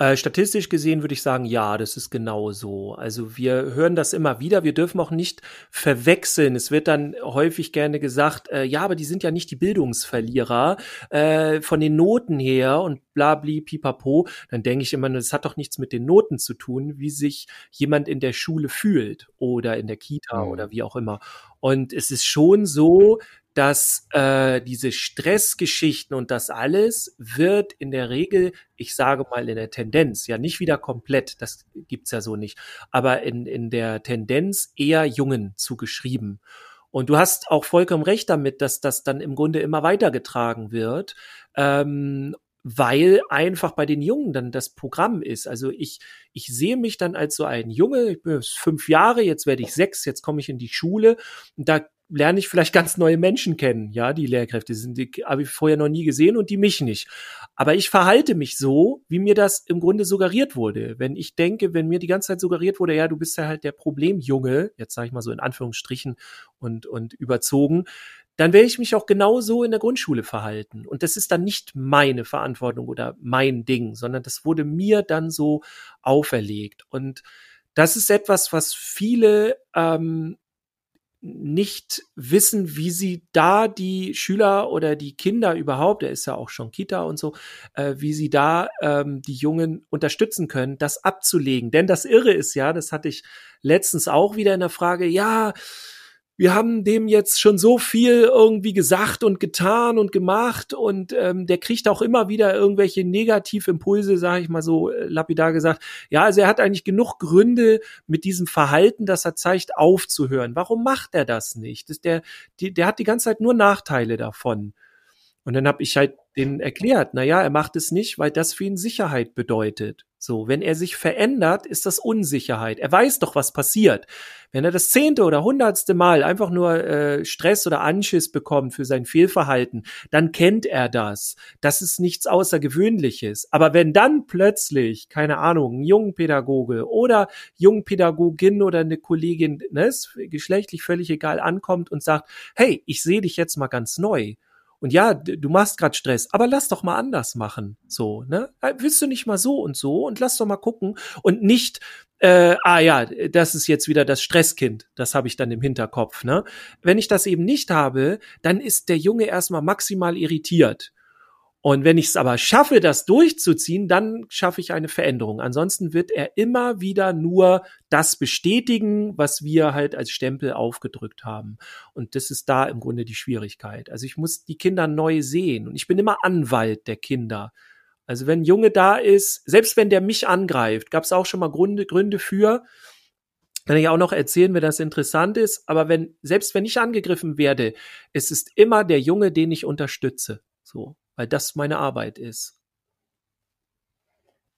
Äh, statistisch gesehen würde ich sagen, ja, das ist genau so. Also wir hören das immer wieder. Wir dürfen auch nicht verwechseln. Es wird dann häufig gerne gesagt, äh, ja, aber die sind ja nicht die Bildungsverlierer äh, von den Noten her und blabli, pipapo. Dann denke ich immer, das hat doch nichts mit den Noten zu tun, wie sich jemand in der Schule fühlt oder in der Kita mhm. oder wie auch immer. Und es ist schon so, dass äh, diese Stressgeschichten und das alles wird in der Regel, ich sage mal in der Tendenz, ja nicht wieder komplett, das gibt's ja so nicht, aber in, in der Tendenz eher Jungen zugeschrieben. Und du hast auch vollkommen recht damit, dass das dann im Grunde immer weitergetragen wird. Ähm, weil einfach bei den Jungen dann das Programm ist. Also ich, ich sehe mich dann als so ein Junge, ich bin fünf Jahre, jetzt werde ich sechs, jetzt komme ich in die Schule und da lerne ich vielleicht ganz neue Menschen kennen. Ja, die Lehrkräfte sind, die habe ich vorher noch nie gesehen und die mich nicht. Aber ich verhalte mich so, wie mir das im Grunde suggeriert wurde. Wenn ich denke, wenn mir die ganze Zeit suggeriert wurde, ja, du bist ja halt der Problemjunge, jetzt sage ich mal so in Anführungsstrichen und, und überzogen, dann werde ich mich auch genauso in der Grundschule verhalten. Und das ist dann nicht meine Verantwortung oder mein Ding, sondern das wurde mir dann so auferlegt. Und das ist etwas, was viele ähm, nicht wissen, wie sie da die Schüler oder die Kinder überhaupt, er ist ja auch schon Kita und so, äh, wie sie da ähm, die Jungen unterstützen können, das abzulegen. Denn das Irre ist ja, das hatte ich letztens auch wieder in der Frage, ja, wir haben dem jetzt schon so viel irgendwie gesagt und getan und gemacht und ähm, der kriegt auch immer wieder irgendwelche Negativimpulse, sage ich mal so äh, lapidar gesagt. Ja, also er hat eigentlich genug Gründe mit diesem Verhalten, das er zeigt, aufzuhören. Warum macht er das nicht? Das, der, die, der hat die ganze Zeit nur Nachteile davon. Und dann habe ich halt denen erklärt, na ja, er macht es nicht, weil das für ihn Sicherheit bedeutet. So, wenn er sich verändert, ist das Unsicherheit. Er weiß doch, was passiert. Wenn er das zehnte oder hundertste Mal einfach nur äh, Stress oder Anschiss bekommt für sein Fehlverhalten, dann kennt er das. Das ist nichts Außergewöhnliches. Aber wenn dann plötzlich, keine Ahnung, ein Jungpädagoge oder Jungpädagogin oder eine Kollegin, ne, ist geschlechtlich völlig egal, ankommt und sagt, hey, ich sehe dich jetzt mal ganz neu und ja, du machst gerade Stress, aber lass doch mal anders machen. So, ne? Äh, willst du nicht mal so und so und lass doch mal gucken und nicht, äh, ah ja, das ist jetzt wieder das Stresskind. Das habe ich dann im Hinterkopf. Ne? Wenn ich das eben nicht habe, dann ist der Junge erstmal maximal irritiert. Und wenn ich es aber schaffe, das durchzuziehen, dann schaffe ich eine Veränderung. Ansonsten wird er immer wieder nur das bestätigen, was wir halt als Stempel aufgedrückt haben. Und das ist da im Grunde die Schwierigkeit. Also ich muss die Kinder neu sehen und ich bin immer Anwalt der Kinder. Also wenn ein Junge da ist, selbst wenn der mich angreift, gab es auch schon mal Gründe, Gründe für, kann ich auch noch erzählen, wenn das interessant ist. Aber wenn, selbst wenn ich angegriffen werde, es ist immer der Junge, den ich unterstütze. So weil das meine Arbeit ist.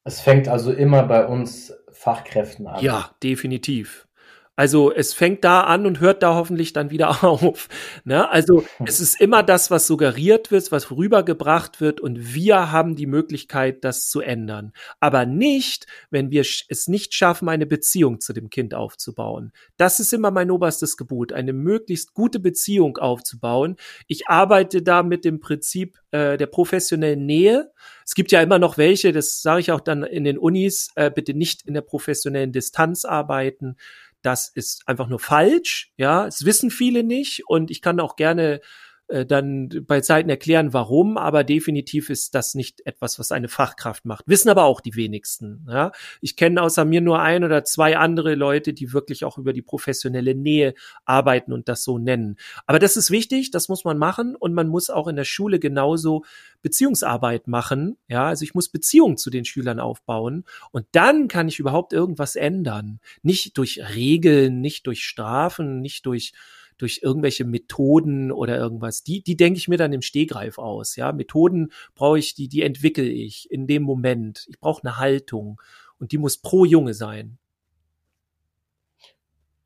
Es fängt also immer bei uns Fachkräften an. Ja, definitiv. Also es fängt da an und hört da hoffentlich dann wieder auf. Ne? Also es ist immer das, was suggeriert wird, was rübergebracht wird und wir haben die Möglichkeit, das zu ändern. Aber nicht, wenn wir es nicht schaffen, eine Beziehung zu dem Kind aufzubauen. Das ist immer mein oberstes Gebot, eine möglichst gute Beziehung aufzubauen. Ich arbeite da mit dem Prinzip äh, der professionellen Nähe. Es gibt ja immer noch welche, das sage ich auch dann in den Unis, äh, bitte nicht in der professionellen Distanz arbeiten das ist einfach nur falsch. Ja, es wissen viele nicht und ich kann auch gerne äh, dann bei Zeiten erklären, warum, aber definitiv ist das nicht etwas, was eine Fachkraft macht. Wissen aber auch die wenigsten. Ja? Ich kenne außer mir nur ein oder zwei andere Leute, die wirklich auch über die professionelle Nähe arbeiten und das so nennen. Aber das ist wichtig, das muss man machen und man muss auch in der Schule genauso Beziehungsarbeit machen. Ja, also ich muss Beziehungen zu den Schülern aufbauen und dann kann ich überhaupt irgendwas ändern. Nicht durch Regeln, nicht durch Strafen, nicht durch durch irgendwelche Methoden oder irgendwas. Die, die denke ich mir dann im Stehgreif aus. Ja, Methoden brauche ich, die, die entwickle ich in dem Moment. Ich brauche eine Haltung und die muss pro Junge sein.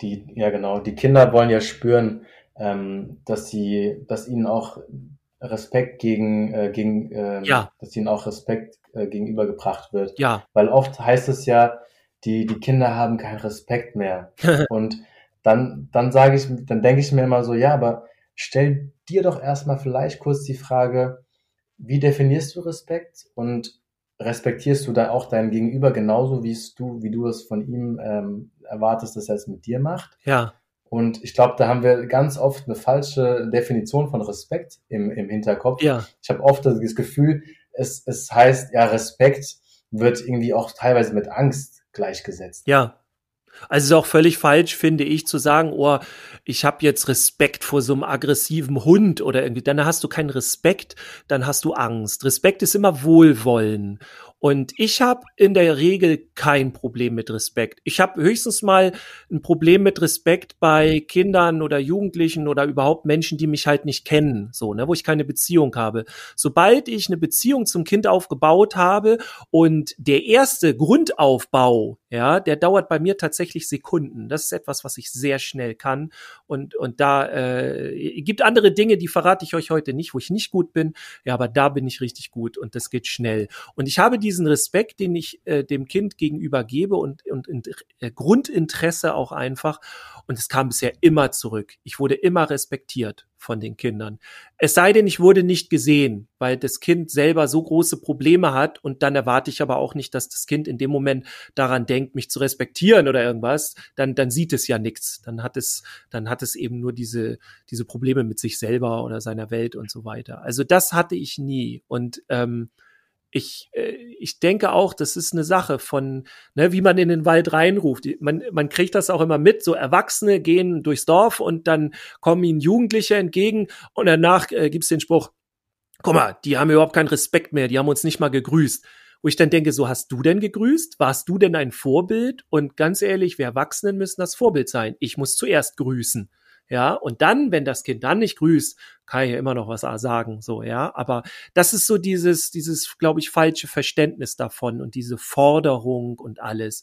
Die, ja genau, die Kinder wollen ja spüren, ähm, dass sie, dass ihnen auch Respekt gegen, äh, gegen äh, ja. dass ihnen auch Respekt äh, gegenübergebracht wird. Ja. Weil oft heißt es ja, die, die Kinder haben keinen Respekt mehr. und dann, dann sage ich, dann denke ich mir immer so, ja, aber stell dir doch erstmal vielleicht kurz die Frage, wie definierst du Respekt und respektierst du da auch dein Gegenüber genauso, wie du, wie du es von ihm ähm, erwartest, dass er es mit dir macht? Ja. Und ich glaube, da haben wir ganz oft eine falsche Definition von Respekt im, im Hinterkopf. Ja. Ich habe oft das Gefühl, es, es heißt, ja, Respekt wird irgendwie auch teilweise mit Angst gleichgesetzt. Ja. Also es ist auch völlig falsch, finde ich, zu sagen, oh, ich habe jetzt Respekt vor so einem aggressiven Hund oder irgendwie. Dann hast du keinen Respekt, dann hast du Angst. Respekt ist immer Wohlwollen. Und ich habe in der Regel kein Problem mit Respekt. Ich habe höchstens mal ein Problem mit Respekt bei Kindern oder Jugendlichen oder überhaupt Menschen, die mich halt nicht kennen, so, ne, wo ich keine Beziehung habe. Sobald ich eine Beziehung zum Kind aufgebaut habe und der erste Grundaufbau, ja, der dauert bei mir tatsächlich Sekunden. Das ist etwas, was ich sehr schnell kann. Und, und da äh, gibt andere Dinge, die verrate ich euch heute nicht, wo ich nicht gut bin. Ja, aber da bin ich richtig gut und das geht schnell. Und ich habe diesen Respekt, den ich äh, dem Kind gegenüber gebe und, und, und äh, Grundinteresse auch einfach. Und es kam bisher immer zurück. Ich wurde immer respektiert von den Kindern. Es sei denn, ich wurde nicht gesehen, weil das Kind selber so große Probleme hat und dann erwarte ich aber auch nicht, dass das Kind in dem Moment daran denkt, mich zu respektieren oder irgendwas. Dann, dann sieht es ja nichts. Dann hat es, dann hat es eben nur diese, diese Probleme mit sich selber oder seiner Welt und so weiter. Also das hatte ich nie und ähm, ich, äh, ich denke auch, das ist eine Sache von, ne, wie man in den Wald reinruft. Man, man kriegt das auch immer mit. So Erwachsene gehen durchs Dorf und dann kommen ihnen Jugendliche entgegen und danach äh, gibt's den Spruch, guck mal, die haben überhaupt keinen Respekt mehr, die haben uns nicht mal gegrüßt. Wo ich dann denke, so hast du denn gegrüßt? Warst du denn ein Vorbild? Und ganz ehrlich, wir Erwachsenen müssen das Vorbild sein. Ich muss zuerst grüßen. Ja, und dann, wenn das Kind dann nicht grüßt, kann ich ja immer noch was sagen, so, ja. Aber das ist so dieses, dieses, glaube ich, falsche Verständnis davon und diese Forderung und alles.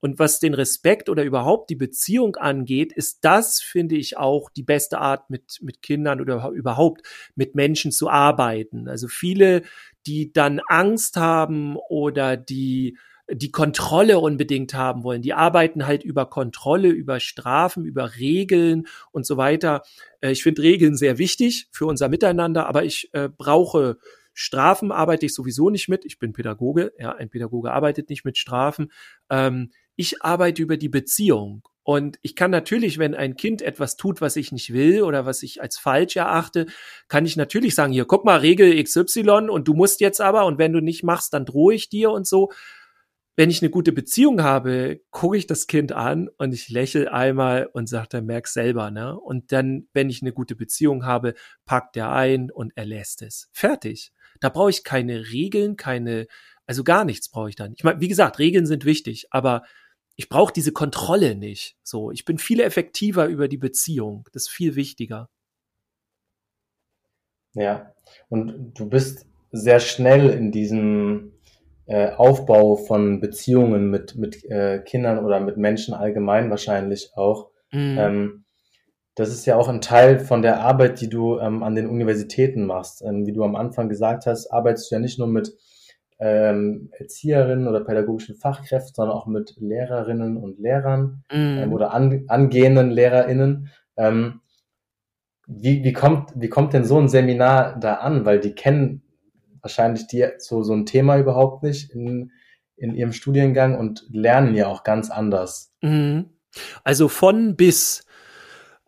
Und was den Respekt oder überhaupt die Beziehung angeht, ist das, finde ich, auch die beste Art, mit, mit Kindern oder überhaupt mit Menschen zu arbeiten. Also viele, die dann Angst haben oder die die Kontrolle unbedingt haben wollen. Die arbeiten halt über Kontrolle, über Strafen, über Regeln und so weiter. Äh, ich finde Regeln sehr wichtig für unser Miteinander, aber ich äh, brauche Strafen arbeite ich sowieso nicht mit. Ich bin Pädagoge. Ja, ein Pädagoge arbeitet nicht mit Strafen. Ähm, ich arbeite über die Beziehung. Und ich kann natürlich, wenn ein Kind etwas tut, was ich nicht will oder was ich als falsch erachte, kann ich natürlich sagen, hier, guck mal, Regel XY und du musst jetzt aber und wenn du nicht machst, dann drohe ich dir und so wenn ich eine gute Beziehung habe, gucke ich das Kind an und ich lächle einmal und sage, dann merk selber, ne? Und dann, wenn ich eine gute Beziehung habe, packt er ein und er lässt es. Fertig. Da brauche ich keine Regeln, keine, also gar nichts brauche ich dann. Ich meine, wie gesagt, Regeln sind wichtig, aber ich brauche diese Kontrolle nicht. So, ich bin viel effektiver über die Beziehung. Das ist viel wichtiger. Ja, und du bist sehr schnell in diesem äh, Aufbau von Beziehungen mit, mit äh, Kindern oder mit Menschen allgemein wahrscheinlich auch. Mhm. Ähm, das ist ja auch ein Teil von der Arbeit, die du ähm, an den Universitäten machst. Ähm, wie du am Anfang gesagt hast, arbeitest du ja nicht nur mit ähm, Erzieherinnen oder pädagogischen Fachkräften, sondern auch mit Lehrerinnen und Lehrern mm. ähm, oder an, angehenden LehrerInnen. Ähm, wie, wie, kommt, wie kommt denn so ein Seminar da an? Weil die kennen wahrscheinlich die, so, so ein Thema überhaupt nicht in, in ihrem Studiengang und lernen ja auch ganz anders. Mm. Also von bis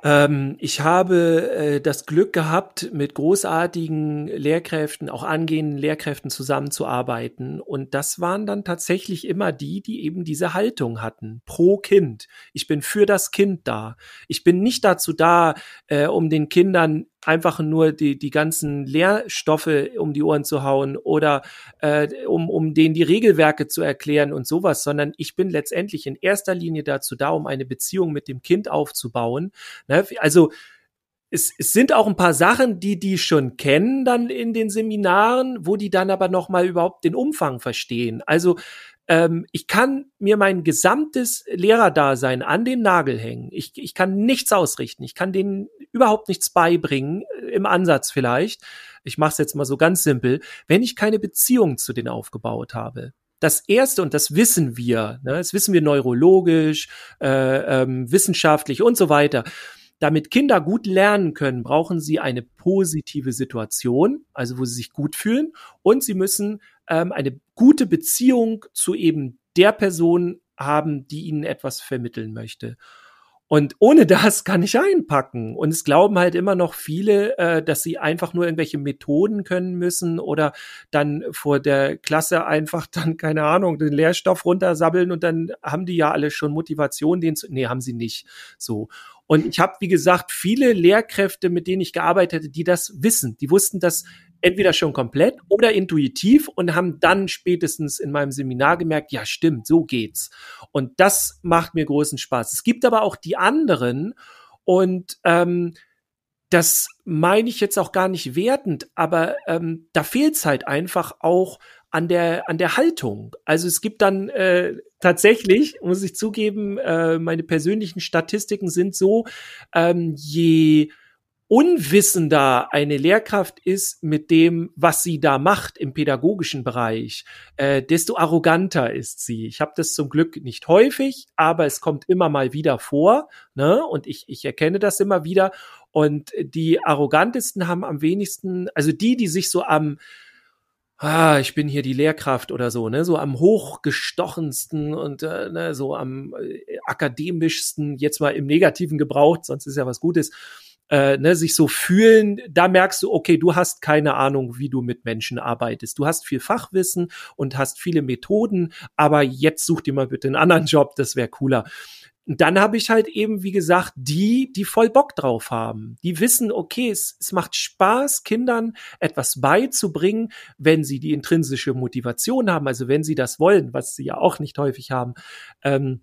ähm, ich habe äh, das Glück gehabt, mit großartigen Lehrkräften, auch angehenden Lehrkräften zusammenzuarbeiten. Und das waren dann tatsächlich immer die, die eben diese Haltung hatten. Pro Kind. Ich bin für das Kind da. Ich bin nicht dazu da, äh, um den Kindern einfach nur die, die ganzen Lehrstoffe um die Ohren zu hauen oder äh, um, um denen die Regelwerke zu erklären und sowas, sondern ich bin letztendlich in erster Linie dazu da, um eine Beziehung mit dem Kind aufzubauen. Ne? Also es, es sind auch ein paar Sachen, die die schon kennen dann in den Seminaren, wo die dann aber noch mal überhaupt den Umfang verstehen. Also ähm, ich kann mir mein gesamtes Lehrerdasein an den Nagel hängen. Ich, ich kann nichts ausrichten. Ich kann denen überhaupt nichts beibringen, äh, im Ansatz vielleicht. Ich mache es jetzt mal so ganz simpel, wenn ich keine Beziehung zu denen aufgebaut habe. Das erste, und das wissen wir, ne, das wissen wir neurologisch, äh, ähm, wissenschaftlich und so weiter. Damit Kinder gut lernen können, brauchen sie eine positive Situation, also wo sie sich gut fühlen, und sie müssen ähm, eine gute Beziehung zu eben der Person haben, die ihnen etwas vermitteln möchte. Und ohne das kann ich einpacken. Und es glauben halt immer noch viele, äh, dass sie einfach nur irgendwelche Methoden können müssen oder dann vor der Klasse einfach dann, keine Ahnung, den Lehrstoff runtersabbeln und dann haben die ja alle schon Motivation, den zu. Nee, haben sie nicht. So. Und ich habe, wie gesagt, viele Lehrkräfte, mit denen ich gearbeitet hätte, die das wissen. Die wussten das entweder schon komplett oder intuitiv und haben dann spätestens in meinem Seminar gemerkt, ja stimmt, so geht's. Und das macht mir großen Spaß. Es gibt aber auch die anderen und ähm, das meine ich jetzt auch gar nicht wertend, aber ähm, da fehlt es halt einfach auch an der an der Haltung. Also es gibt dann äh, tatsächlich, muss ich zugeben, äh, meine persönlichen Statistiken sind so, ähm, je unwissender eine Lehrkraft ist mit dem, was sie da macht im pädagogischen Bereich, äh, desto arroganter ist sie. Ich habe das zum Glück nicht häufig, aber es kommt immer mal wieder vor, ne? Und ich, ich erkenne das immer wieder. Und die arrogantesten haben am wenigsten, also die, die sich so am ah, ich bin hier die Lehrkraft oder so, ne, so am hochgestochensten und äh, ne, so am äh, akademischsten, jetzt mal im Negativen gebraucht, sonst ist ja was Gutes äh, ne, sich so fühlen, da merkst du, okay, du hast keine Ahnung, wie du mit Menschen arbeitest. Du hast viel Fachwissen und hast viele Methoden, aber jetzt such dir mal bitte einen anderen Job, das wäre cooler. Dann habe ich halt eben, wie gesagt, die, die voll Bock drauf haben. Die wissen, okay, es, es macht Spaß, Kindern etwas beizubringen, wenn sie die intrinsische Motivation haben, also wenn sie das wollen, was sie ja auch nicht häufig haben. Ähm,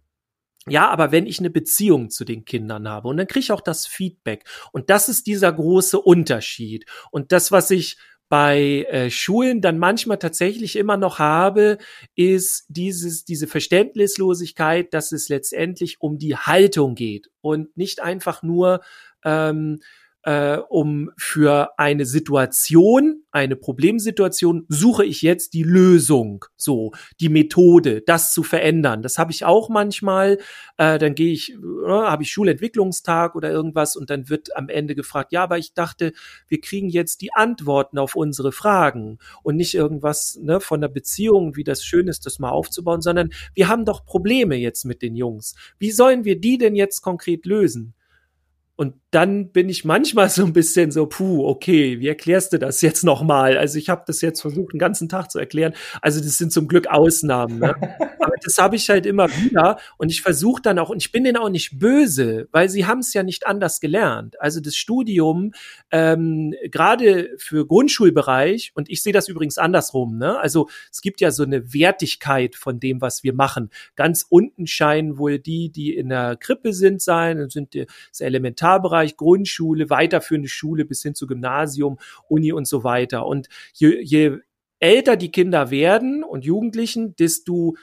ja, aber wenn ich eine Beziehung zu den Kindern habe und dann kriege ich auch das Feedback. Und das ist dieser große Unterschied. Und das, was ich bei äh, Schulen dann manchmal tatsächlich immer noch habe, ist dieses, diese Verständnislosigkeit, dass es letztendlich um die Haltung geht und nicht einfach nur ähm, äh, um für eine Situation, eine Problemsituation, suche ich jetzt die Lösung, so die Methode, das zu verändern. Das habe ich auch manchmal. Äh, dann gehe ich, äh, habe ich Schulentwicklungstag oder irgendwas und dann wird am Ende gefragt, ja, aber ich dachte, wir kriegen jetzt die Antworten auf unsere Fragen und nicht irgendwas ne, von der Beziehung, wie das schön ist, das mal aufzubauen, sondern wir haben doch Probleme jetzt mit den Jungs. Wie sollen wir die denn jetzt konkret lösen? Und dann bin ich manchmal so ein bisschen so, puh, okay, wie erklärst du das jetzt nochmal? Also ich habe das jetzt versucht, den ganzen Tag zu erklären. Also das sind zum Glück Ausnahmen. Ne? Aber das habe ich halt immer wieder. Und ich versuche dann auch, und ich bin denen auch nicht böse, weil sie haben es ja nicht anders gelernt. Also das Studium, ähm, gerade für Grundschulbereich, und ich sehe das übrigens andersrum, ne? Also es gibt ja so eine Wertigkeit von dem, was wir machen. Ganz unten scheinen wohl die, die in der Krippe sind, sein, und sind das Elementarbereich, Grundschule, weiterführende Schule bis hin zu Gymnasium, Uni und so weiter. Und je, je älter die Kinder werden und Jugendlichen, desto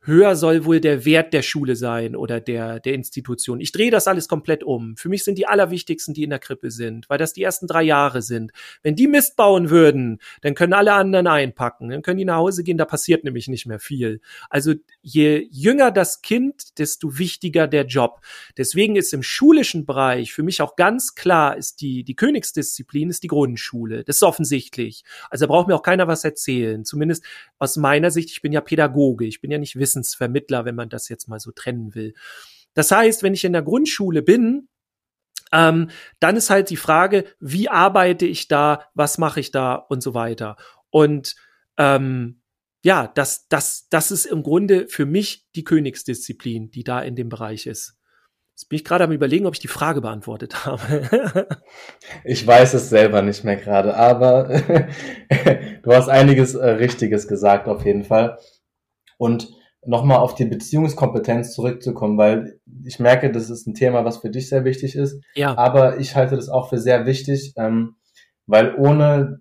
höher soll wohl der Wert der Schule sein oder der, der Institution. Ich drehe das alles komplett um. Für mich sind die allerwichtigsten, die in der Krippe sind, weil das die ersten drei Jahre sind. Wenn die Mist bauen würden, dann können alle anderen einpacken. Dann können die nach Hause gehen, da passiert nämlich nicht mehr viel. Also je jünger das Kind, desto wichtiger der Job. Deswegen ist im schulischen Bereich für mich auch ganz klar, ist die, die Königsdisziplin ist die Grundschule. Das ist offensichtlich. Also da braucht mir auch keiner was erzählen. Zumindest aus meiner Sicht, ich bin ja Pädagoge, ich bin ja nicht Wissensvermittler, wenn man das jetzt mal so trennen will. Das heißt, wenn ich in der Grundschule bin, ähm, dann ist halt die Frage, wie arbeite ich da, was mache ich da und so weiter. Und ähm, ja, das, das, das ist im Grunde für mich die Königsdisziplin, die da in dem Bereich ist. Jetzt bin ich gerade am überlegen, ob ich die Frage beantwortet habe. ich weiß es selber nicht mehr gerade, aber du hast einiges äh, Richtiges gesagt auf jeden Fall. Und nochmal auf die Beziehungskompetenz zurückzukommen, weil ich merke, das ist ein Thema, was für dich sehr wichtig ist. Ja. Aber ich halte das auch für sehr wichtig, ähm, weil ohne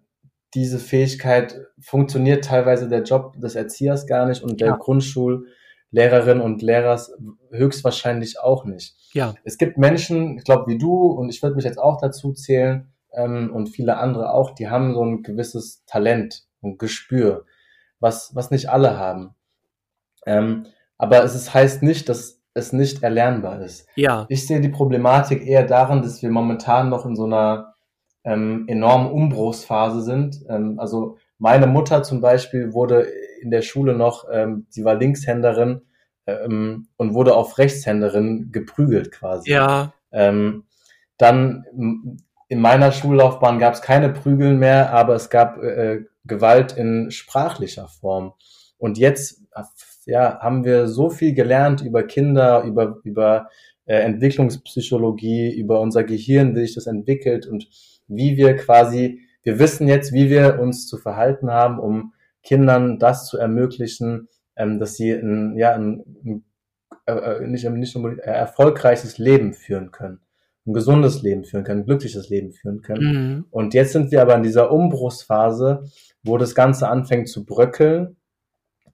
diese Fähigkeit funktioniert teilweise der Job des Erziehers gar nicht und der ja. Grundschullehrerin und Lehrers höchstwahrscheinlich auch nicht. Ja. Es gibt Menschen, ich glaube wie du und ich würde mich jetzt auch dazu zählen ähm, und viele andere auch, die haben so ein gewisses Talent und Gespür, was, was nicht alle haben. Ähm, aber es ist, heißt nicht, dass es nicht erlernbar ist. Ja. Ich sehe die Problematik eher darin, dass wir momentan noch in so einer ähm, enormen Umbruchsphase sind. Ähm, also meine Mutter zum Beispiel wurde in der Schule noch, ähm, sie war Linkshänderin ähm, und wurde auf Rechtshänderin geprügelt quasi. Ja. Ähm, dann in meiner Schullaufbahn gab es keine Prügeln mehr, aber es gab äh, Gewalt in sprachlicher Form. Und jetzt ja, haben wir so viel gelernt über Kinder, über, über äh, Entwicklungspsychologie, über unser Gehirn, wie sich das entwickelt und wie wir quasi, wir wissen jetzt, wie wir uns zu verhalten haben, um Kindern das zu ermöglichen, ähm, dass sie ein, ja, ein, äh, äh nicht, nicht äh, erfolgreiches Leben führen können, ein gesundes Leben führen können, ein glückliches Leben führen können. Mhm. Und jetzt sind wir aber in dieser Umbruchsphase, wo das Ganze anfängt zu bröckeln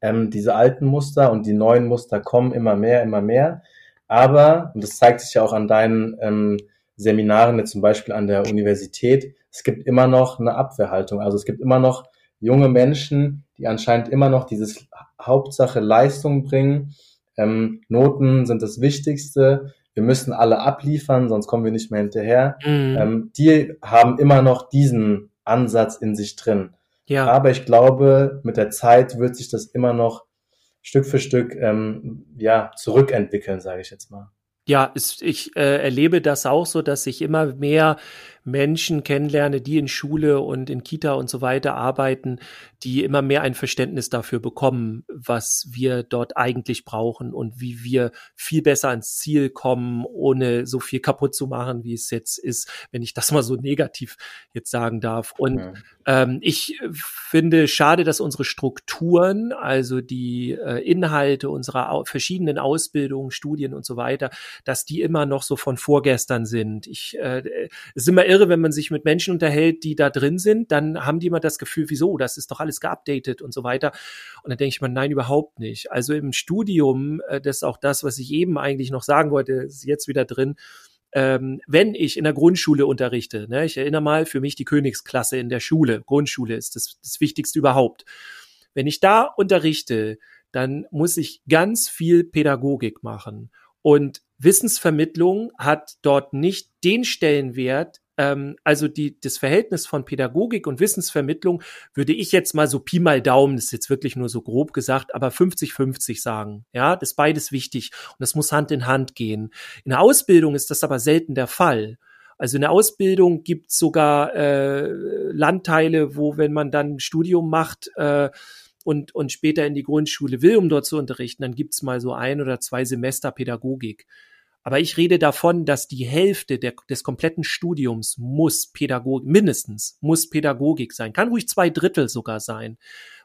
ähm, diese alten Muster und die neuen Muster kommen immer mehr, immer mehr. Aber, und das zeigt sich ja auch an deinen ähm, Seminaren, jetzt zum Beispiel an der Universität, es gibt immer noch eine Abwehrhaltung. Also es gibt immer noch junge Menschen, die anscheinend immer noch dieses Hauptsache Leistung bringen. Ähm, Noten sind das Wichtigste. Wir müssen alle abliefern, sonst kommen wir nicht mehr hinterher. Mhm. Ähm, die haben immer noch diesen Ansatz in sich drin. Ja. Aber ich glaube, mit der Zeit wird sich das immer noch Stück für Stück ähm, ja zurückentwickeln, sage ich jetzt mal. Ja, ist, ich äh, erlebe das auch so, dass sich immer mehr Menschen kennenlerne, die in Schule und in Kita und so weiter arbeiten, die immer mehr ein Verständnis dafür bekommen, was wir dort eigentlich brauchen und wie wir viel besser ans Ziel kommen, ohne so viel kaputt zu machen, wie es jetzt ist, wenn ich das mal so negativ jetzt sagen darf. Und ja. ähm, ich finde schade, dass unsere Strukturen, also die äh, Inhalte unserer au verschiedenen Ausbildungen, Studien und so weiter, dass die immer noch so von vorgestern sind. Ich äh, es ist immer irre, wenn man sich mit Menschen unterhält, die da drin sind, dann haben die immer das Gefühl, wieso, das ist doch alles geupdatet und so weiter. Und dann denke ich mir, nein, überhaupt nicht. Also im Studium, äh, das ist auch das, was ich eben eigentlich noch sagen wollte, ist jetzt wieder drin, ähm, wenn ich in der Grundschule unterrichte, ne, ich erinnere mal, für mich die Königsklasse in der Schule, Grundschule ist das, das Wichtigste überhaupt. Wenn ich da unterrichte, dann muss ich ganz viel Pädagogik machen. Und Wissensvermittlung hat dort nicht den Stellenwert, ähm, also die, das Verhältnis von Pädagogik und Wissensvermittlung würde ich jetzt mal so Pi mal Daumen, das ist jetzt wirklich nur so grob gesagt, aber 50-50 sagen. Ja, das ist beides wichtig und das muss Hand in Hand gehen. In der Ausbildung ist das aber selten der Fall. Also in der Ausbildung gibt es sogar äh, Landteile, wo, wenn man dann ein Studium macht, äh, und, und später in die Grundschule will, um dort zu unterrichten, dann gibt's mal so ein oder zwei Semester Pädagogik. Aber ich rede davon, dass die Hälfte der, des kompletten Studiums muss Pädagogik, mindestens muss Pädagogik sein. Kann ruhig zwei Drittel sogar sein.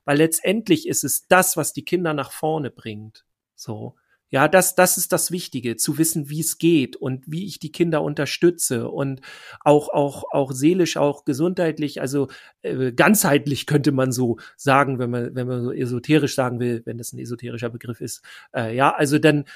Weil letztendlich ist es das, was die Kinder nach vorne bringt. So. Ja, das, das ist das Wichtige, zu wissen, wie es geht und wie ich die Kinder unterstütze und auch, auch, auch seelisch, auch gesundheitlich, also äh, ganzheitlich könnte man so sagen, wenn man, wenn man so esoterisch sagen will, wenn das ein esoterischer Begriff ist. Äh, ja, also dann,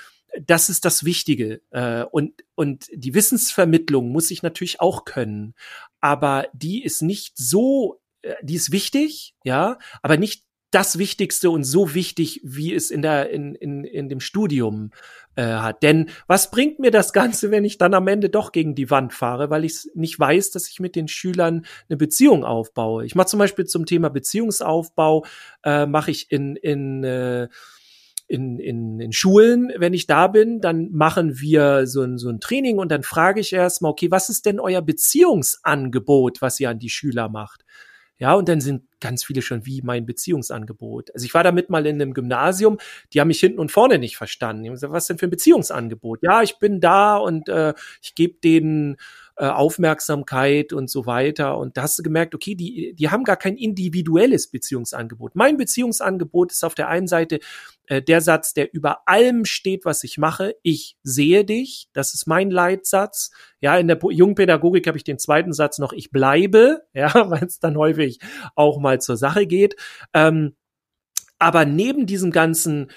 das ist das Wichtige. Äh, und, und die Wissensvermittlung muss ich natürlich auch können. Aber die ist nicht so, äh, die ist wichtig, ja, aber nicht das Wichtigste und so wichtig, wie es in der in, in, in dem Studium äh, hat. Denn was bringt mir das Ganze, wenn ich dann am Ende doch gegen die Wand fahre, weil ich nicht weiß, dass ich mit den Schülern eine Beziehung aufbaue? Ich mache zum Beispiel zum Thema Beziehungsaufbau äh, mache ich in in äh, in, in, in Schulen, wenn ich da bin, dann machen wir so ein, so ein Training und dann frage ich erstmal, okay, was ist denn euer Beziehungsangebot, was ihr an die Schüler macht? Ja, und dann sind ganz viele schon wie mein Beziehungsangebot. Also ich war damit mal in einem Gymnasium, die haben mich hinten und vorne nicht verstanden. Die haben gesagt, was denn für ein Beziehungsangebot? Ja, ich bin da und äh, ich gebe denen äh, Aufmerksamkeit und so weiter. Und da hast du gemerkt, okay, die, die haben gar kein individuelles Beziehungsangebot. Mein Beziehungsangebot ist auf der einen Seite äh, der Satz, der über allem steht, was ich mache. Ich sehe dich. Das ist mein Leitsatz. Ja, in der Jungpädagogik habe ich den zweiten Satz noch, ich bleibe, ja, weil es dann häufig auch mal zur Sache geht. Ähm, aber neben diesem ganzen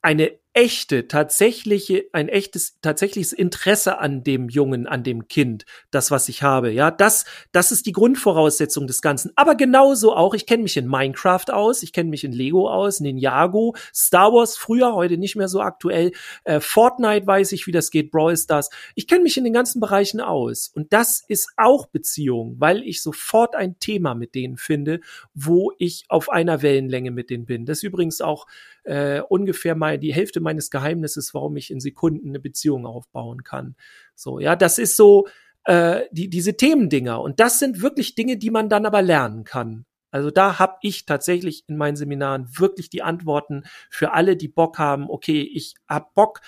eine echte, tatsächliche, ein echtes, tatsächliches Interesse an dem Jungen, an dem Kind, das, was ich habe. Ja, das, das ist die Grundvoraussetzung des Ganzen. Aber genauso auch, ich kenne mich in Minecraft aus, ich kenne mich in Lego aus, Ninjago, Star Wars früher, heute nicht mehr so aktuell, äh, Fortnite weiß ich, wie das geht, Brawl Stars. Ich kenne mich in den ganzen Bereichen aus. Und das ist auch Beziehung, weil ich sofort ein Thema mit denen finde, wo ich auf einer Wellenlänge mit denen bin. Das ist übrigens auch äh, ungefähr mal die Hälfte meines Geheimnisses, warum ich in Sekunden eine Beziehung aufbauen kann. So, ja, das ist so äh, die, diese Themendinger. Und das sind wirklich Dinge, die man dann aber lernen kann. Also da habe ich tatsächlich in meinen Seminaren wirklich die Antworten für alle, die Bock haben. Okay, ich hab Bock,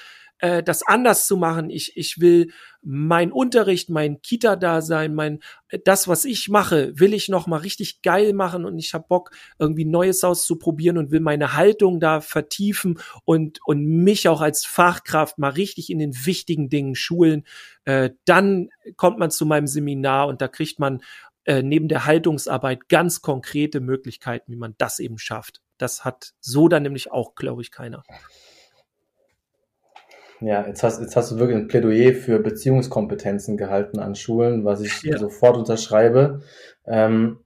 äh, das anders zu machen. Ich, ich will mein Unterricht, mein Kita-Dasein, mein äh, das, was ich mache, will ich noch mal richtig geil machen und ich habe Bock, irgendwie Neues auszuprobieren und will meine Haltung da vertiefen und, und mich auch als Fachkraft mal richtig in den wichtigen Dingen schulen. Äh, dann kommt man zu meinem Seminar und da kriegt man äh, neben der Haltungsarbeit ganz konkrete Möglichkeiten, wie man das eben schafft. Das hat so dann nämlich auch, glaube ich, keiner. Ja, jetzt hast, jetzt hast du wirklich ein Plädoyer für Beziehungskompetenzen gehalten an Schulen, was ich ja. sofort unterschreibe. Ähm,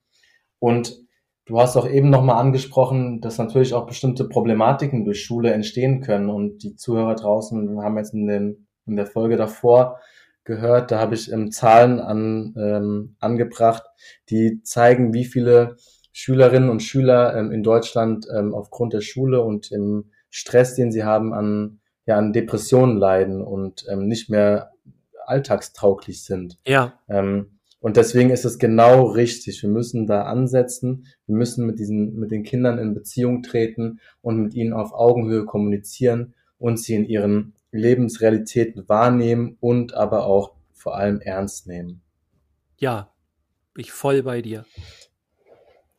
und du hast auch eben nochmal angesprochen, dass natürlich auch bestimmte Problematiken durch Schule entstehen können. Und die Zuhörer draußen haben jetzt in, den, in der Folge davor gehört, da habe ich ähm, Zahlen an, ähm, angebracht, die zeigen, wie viele Schülerinnen und Schüler ähm, in Deutschland ähm, aufgrund der Schule und im Stress, den sie haben, an ja an Depressionen leiden und ähm, nicht mehr alltagstauglich sind. Ja. Ähm, und deswegen ist es genau richtig. Wir müssen da ansetzen. Wir müssen mit diesen, mit den Kindern in Beziehung treten und mit ihnen auf Augenhöhe kommunizieren und sie in ihren Lebensrealitäten wahrnehmen und aber auch vor allem ernst nehmen. Ja, ich voll bei dir.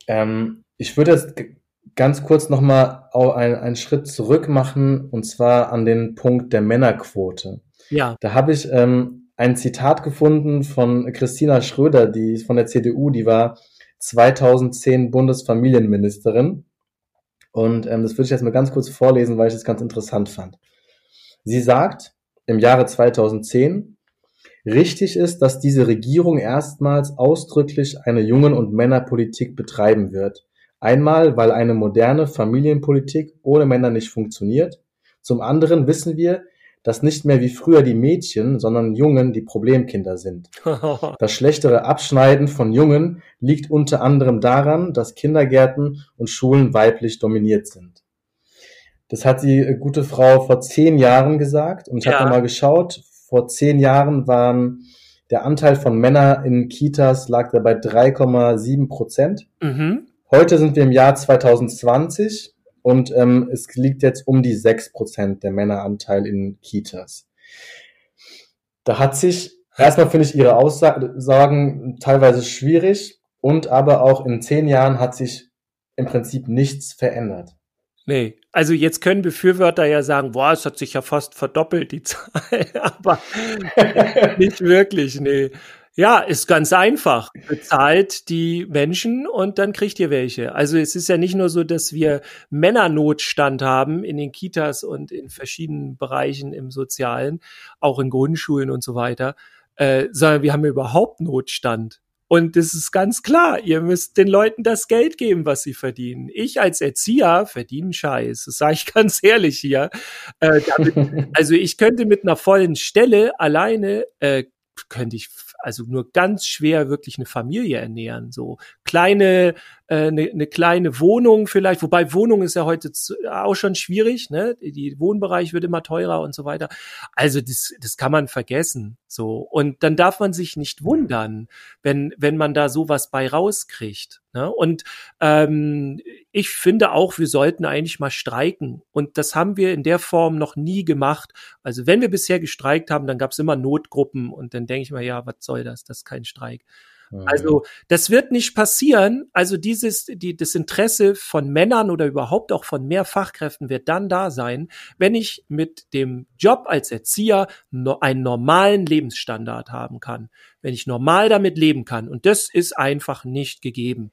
Ähm, ich würde jetzt ganz kurz nochmal einen, einen Schritt zurück machen, und zwar an den Punkt der Männerquote. Ja. Da habe ich ähm, ein Zitat gefunden von Christina Schröder, die von der CDU, die war 2010 Bundesfamilienministerin. Und ähm, das würde ich jetzt mal ganz kurz vorlesen, weil ich das ganz interessant fand. Sie sagt im Jahre 2010, richtig ist, dass diese Regierung erstmals ausdrücklich eine Jungen- und Männerpolitik betreiben wird. Einmal, weil eine moderne Familienpolitik ohne Männer nicht funktioniert. Zum anderen wissen wir, dass nicht mehr wie früher die Mädchen, sondern Jungen die Problemkinder sind. Das schlechtere Abschneiden von Jungen liegt unter anderem daran, dass Kindergärten und Schulen weiblich dominiert sind. Das hat die gute Frau vor zehn Jahren gesagt und ich ja. habe mal geschaut. Vor zehn Jahren waren der Anteil von Männern in Kitas lag da bei 3,7 Prozent. Mhm. Heute sind wir im Jahr 2020 und ähm, es liegt jetzt um die sechs Prozent der Männeranteil in Kitas. Da hat sich, erstmal finde ich Ihre Aussagen teilweise schwierig und aber auch in zehn Jahren hat sich im Prinzip nichts verändert. Nee, also jetzt können Befürworter ja sagen, boah, es hat sich ja fast verdoppelt, die Zahl, aber nicht wirklich, nee. Ja, ist ganz einfach. Bezahlt die Menschen und dann kriegt ihr welche. Also es ist ja nicht nur so, dass wir Männernotstand haben in den Kitas und in verschiedenen Bereichen im Sozialen, auch in Grundschulen und so weiter, äh, sondern wir haben überhaupt Notstand. Und das ist ganz klar, ihr müsst den Leuten das Geld geben, was sie verdienen. Ich als Erzieher verdiene Scheiß, das sage ich ganz ehrlich hier. Äh, damit, also ich könnte mit einer vollen Stelle alleine, äh, könnte ich also nur ganz schwer wirklich eine Familie ernähren. So kleine eine, äh, eine kleine Wohnung vielleicht, wobei Wohnung ist ja heute auch schon schwierig, ne? Die Wohnbereich wird immer teurer und so weiter. Also das, das kann man vergessen. So. Und dann darf man sich nicht wundern, wenn, wenn man da sowas bei rauskriegt. Ne? Und ähm, ich finde auch, wir sollten eigentlich mal streiken. Und das haben wir in der Form noch nie gemacht. Also wenn wir bisher gestreikt haben, dann gab es immer Notgruppen und dann denke ich mal, ja, was soll das? Das ist kein Streik. Also das wird nicht passieren. Also dieses, die, das Interesse von Männern oder überhaupt auch von mehr Fachkräften wird dann da sein, wenn ich mit dem Job als Erzieher no, einen normalen Lebensstandard haben kann, wenn ich normal damit leben kann. Und das ist einfach nicht gegeben.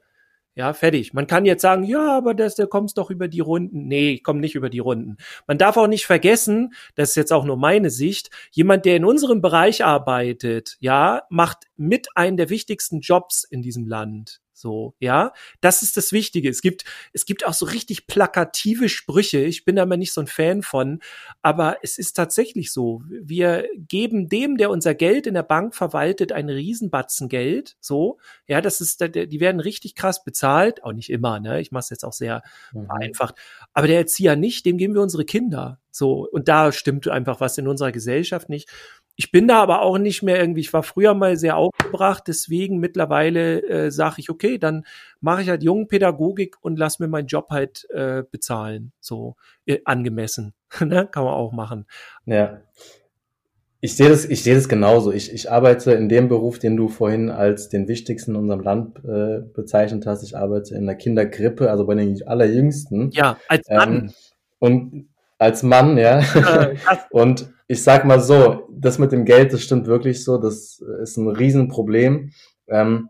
Ja, fertig. Man kann jetzt sagen, ja, aber das, der kommst doch über die Runden. Nee, ich komme nicht über die Runden. Man darf auch nicht vergessen, das ist jetzt auch nur meine Sicht, jemand, der in unserem Bereich arbeitet, ja, macht mit einem der wichtigsten Jobs in diesem Land. So, ja, das ist das Wichtige. Es gibt, es gibt auch so richtig plakative Sprüche. Ich bin da mal nicht so ein Fan von, aber es ist tatsächlich so. Wir geben dem, der unser Geld in der Bank verwaltet, einen Riesenbatzen Geld. So, ja, das ist, die werden richtig krass bezahlt. Auch nicht immer, ne? Ich mache es jetzt auch sehr mhm. vereinfacht. Aber der Erzieher nicht, dem geben wir unsere Kinder. So, und da stimmt einfach was in unserer Gesellschaft nicht. Ich bin da aber auch nicht mehr irgendwie, ich war früher mal sehr aufgebracht, deswegen mittlerweile äh, sage ich, okay, dann mache ich halt Jungpädagogik und lass mir meinen Job halt äh, bezahlen, so äh, angemessen. ne? Kann man auch machen. Ja. Ich sehe das, ich sehe das genauso. Ich, ich arbeite in dem Beruf, den du vorhin als den wichtigsten in unserem Land äh, bezeichnet hast. Ich arbeite in der Kindergrippe, also bei den allerjüngsten. Ja, als Mann. Ähm, und als Mann, ja. und ich sag mal so, das mit dem Geld, das stimmt wirklich so, das ist ein Riesenproblem. Ähm,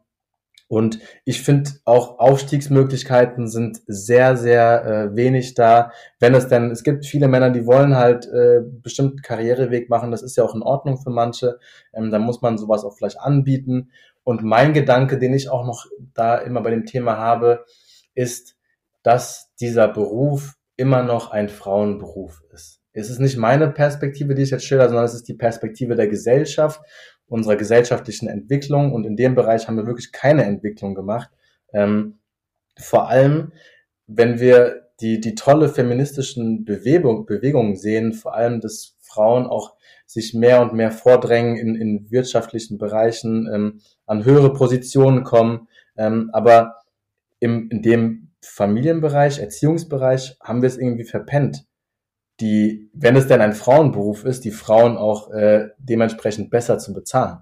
und ich finde auch Aufstiegsmöglichkeiten sind sehr, sehr äh, wenig da. Wenn es denn, es gibt viele Männer, die wollen halt äh, bestimmten Karriereweg machen, das ist ja auch in Ordnung für manche. Ähm, da muss man sowas auch vielleicht anbieten. Und mein Gedanke, den ich auch noch da immer bei dem Thema habe, ist, dass dieser Beruf immer noch ein Frauenberuf ist. Es ist nicht meine Perspektive, die ich jetzt schilder, sondern es ist die Perspektive der Gesellschaft, unserer gesellschaftlichen Entwicklung. Und in dem Bereich haben wir wirklich keine Entwicklung gemacht. Ähm, vor allem, wenn wir die, die tolle feministischen Bewegung, Bewegungen sehen, vor allem, dass Frauen auch sich mehr und mehr vordrängen in, in wirtschaftlichen Bereichen, ähm, an höhere Positionen kommen. Ähm, aber im, in dem Familienbereich, Erziehungsbereich haben wir es irgendwie verpennt, die, wenn es denn ein Frauenberuf ist, die Frauen auch äh, dementsprechend besser zu bezahlen.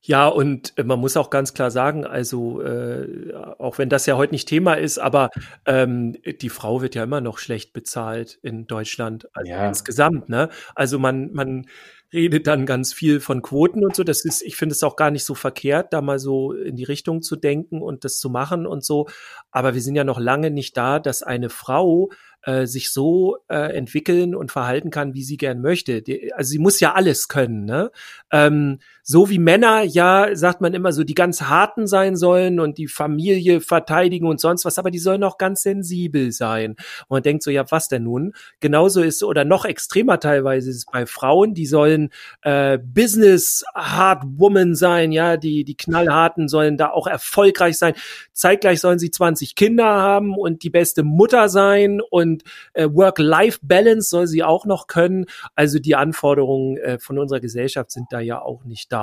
Ja, und äh, man muss auch ganz klar sagen, also äh, auch wenn das ja heute nicht Thema ist, aber ähm, die Frau wird ja immer noch schlecht bezahlt in Deutschland also ja. insgesamt. Ne? Also man, man redet dann ganz viel von Quoten und so. Das ist, ich finde es auch gar nicht so verkehrt, da mal so in die Richtung zu denken und das zu machen und so. Aber wir sind ja noch lange nicht da, dass eine Frau äh, sich so äh, entwickeln und verhalten kann, wie sie gern möchte. Die, also sie muss ja alles können. Ne? Ähm, so wie Männer ja, sagt man immer so, die ganz harten sein sollen und die Familie verteidigen und sonst was, aber die sollen auch ganz sensibel sein. Und man denkt so, ja, was denn nun? Genauso ist oder noch extremer teilweise ist es bei Frauen, die sollen äh, Business Hard Woman sein, ja, die die knallharten sollen da auch erfolgreich sein. Zeitgleich sollen sie 20 Kinder haben und die beste Mutter sein und äh, Work-Life-Balance soll sie auch noch können. Also die Anforderungen äh, von unserer Gesellschaft sind da ja auch nicht da.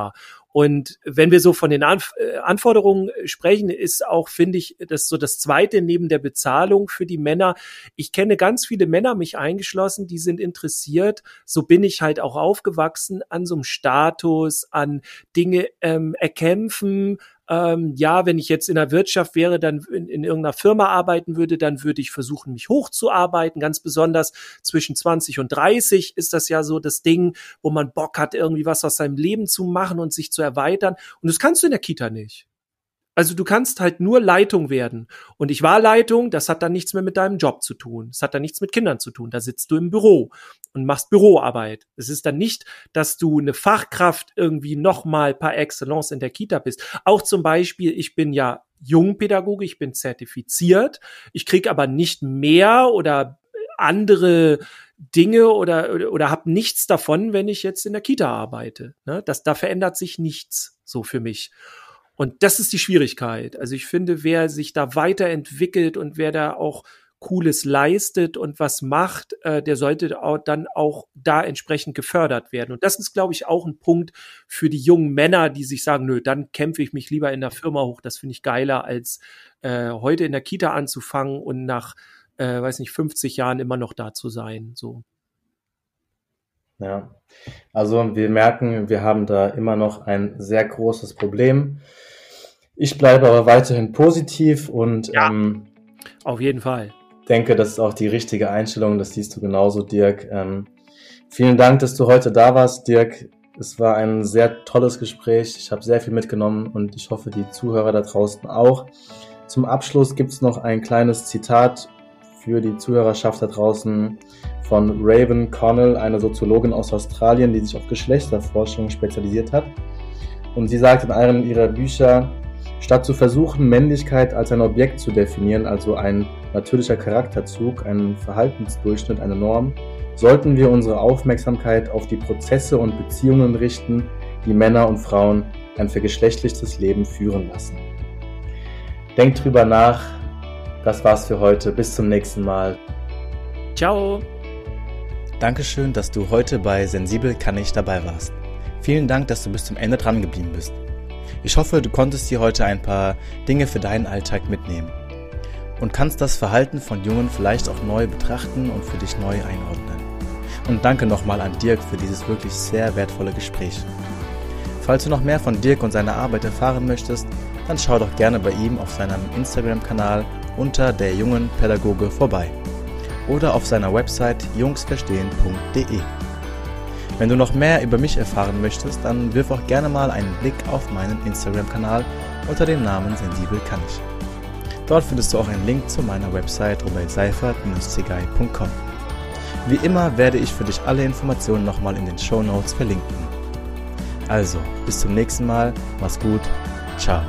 Und wenn wir so von den Anf äh, Anforderungen sprechen, ist auch, finde ich, das so das Zweite neben der Bezahlung für die Männer. Ich kenne ganz viele Männer, mich eingeschlossen, die sind interessiert. So bin ich halt auch aufgewachsen an so einem Status, an Dinge ähm, erkämpfen, Ähm, ja, wenn ich jetzt in der Wirtschaft wäre, dann in, in irgendeiner Firma arbeiten würde, dann würde ich versuchen, mich hochzuarbeiten. Ganz besonders zwischen 20 und 30 ist das ja so das Ding, wo man Bock hat, irgendwie was aus seinem Leben zu machen und sich zu erweitern. Und das kannst du in der Kita nicht. Also du kannst halt nur Leitung werden. Und ich war Leitung, das hat dann nichts mehr mit deinem Job zu tun. Das hat dann nichts mit Kindern zu tun. Da sitzt du im Büro und machst Büroarbeit. Es ist dann nicht, dass du eine Fachkraft irgendwie nochmal par excellence in der Kita bist. Auch zum Beispiel, ich bin ja Jungpädagoge, ich bin zertifiziert. Ich krieg aber nicht mehr oder andere Dinge oder, oder, oder habe nichts davon, wenn ich jetzt in der Kita arbeite. Ne? Das, da verändert sich nichts so für mich. Und das ist die Schwierigkeit. Also ich finde, wer sich da weiterentwickelt und wer da auch Cooles leistet und was macht, äh, der sollte auch dann auch da entsprechend gefördert werden. Und das ist, glaube ich, auch ein Punkt für die jungen Männer, die sich sagen, nö, dann kämpfe ich mich lieber in der Firma hoch. Das finde ich geiler, als äh, heute in der Kita anzufangen und nach, äh, weiß nicht, 50 Jahren immer noch da zu sein. So. Ja, also wir merken, wir haben da immer noch ein sehr großes Problem. Ich bleibe aber weiterhin positiv und ja, ähm, auf jeden Fall. denke, das ist auch die richtige Einstellung. Das siehst du genauso, Dirk. Ähm, vielen Dank, dass du heute da warst, Dirk. Es war ein sehr tolles Gespräch. Ich habe sehr viel mitgenommen und ich hoffe, die Zuhörer da draußen auch. Zum Abschluss gibt es noch ein kleines Zitat für die Zuhörerschaft da draußen von Raven Connell, eine Soziologin aus Australien, die sich auf Geschlechterforschung spezialisiert hat. Und sie sagt in einem ihrer Bücher, Statt zu versuchen, Männlichkeit als ein Objekt zu definieren, also ein natürlicher Charakterzug, ein Verhaltensdurchschnitt, eine Norm, sollten wir unsere Aufmerksamkeit auf die Prozesse und Beziehungen richten, die Männer und Frauen ein vergeschlechtlichtes Leben führen lassen. Denkt drüber nach. Das war's für heute. Bis zum nächsten Mal. Ciao. Dankeschön, dass du heute bei Sensibel kann ich dabei warst. Vielen Dank, dass du bis zum Ende dran geblieben bist. Ich hoffe, du konntest dir heute ein paar Dinge für deinen Alltag mitnehmen und kannst das Verhalten von Jungen vielleicht auch neu betrachten und für dich neu einordnen. Und danke nochmal an Dirk für dieses wirklich sehr wertvolle Gespräch. Falls du noch mehr von Dirk und seiner Arbeit erfahren möchtest, dann schau doch gerne bei ihm auf seinem Instagram-Kanal unter der jungen Pädagoge vorbei oder auf seiner Website jungsverstehen.de. Wenn du noch mehr über mich erfahren möchtest, dann wirf auch gerne mal einen Blick auf meinen Instagram-Kanal unter dem Namen Sensibel kann ich. Dort findest du auch einen Link zu meiner Website robertseifert-zigai.com. Wie immer werde ich für dich alle Informationen nochmal in den Show Notes verlinken. Also, bis zum nächsten Mal, mach's gut, ciao.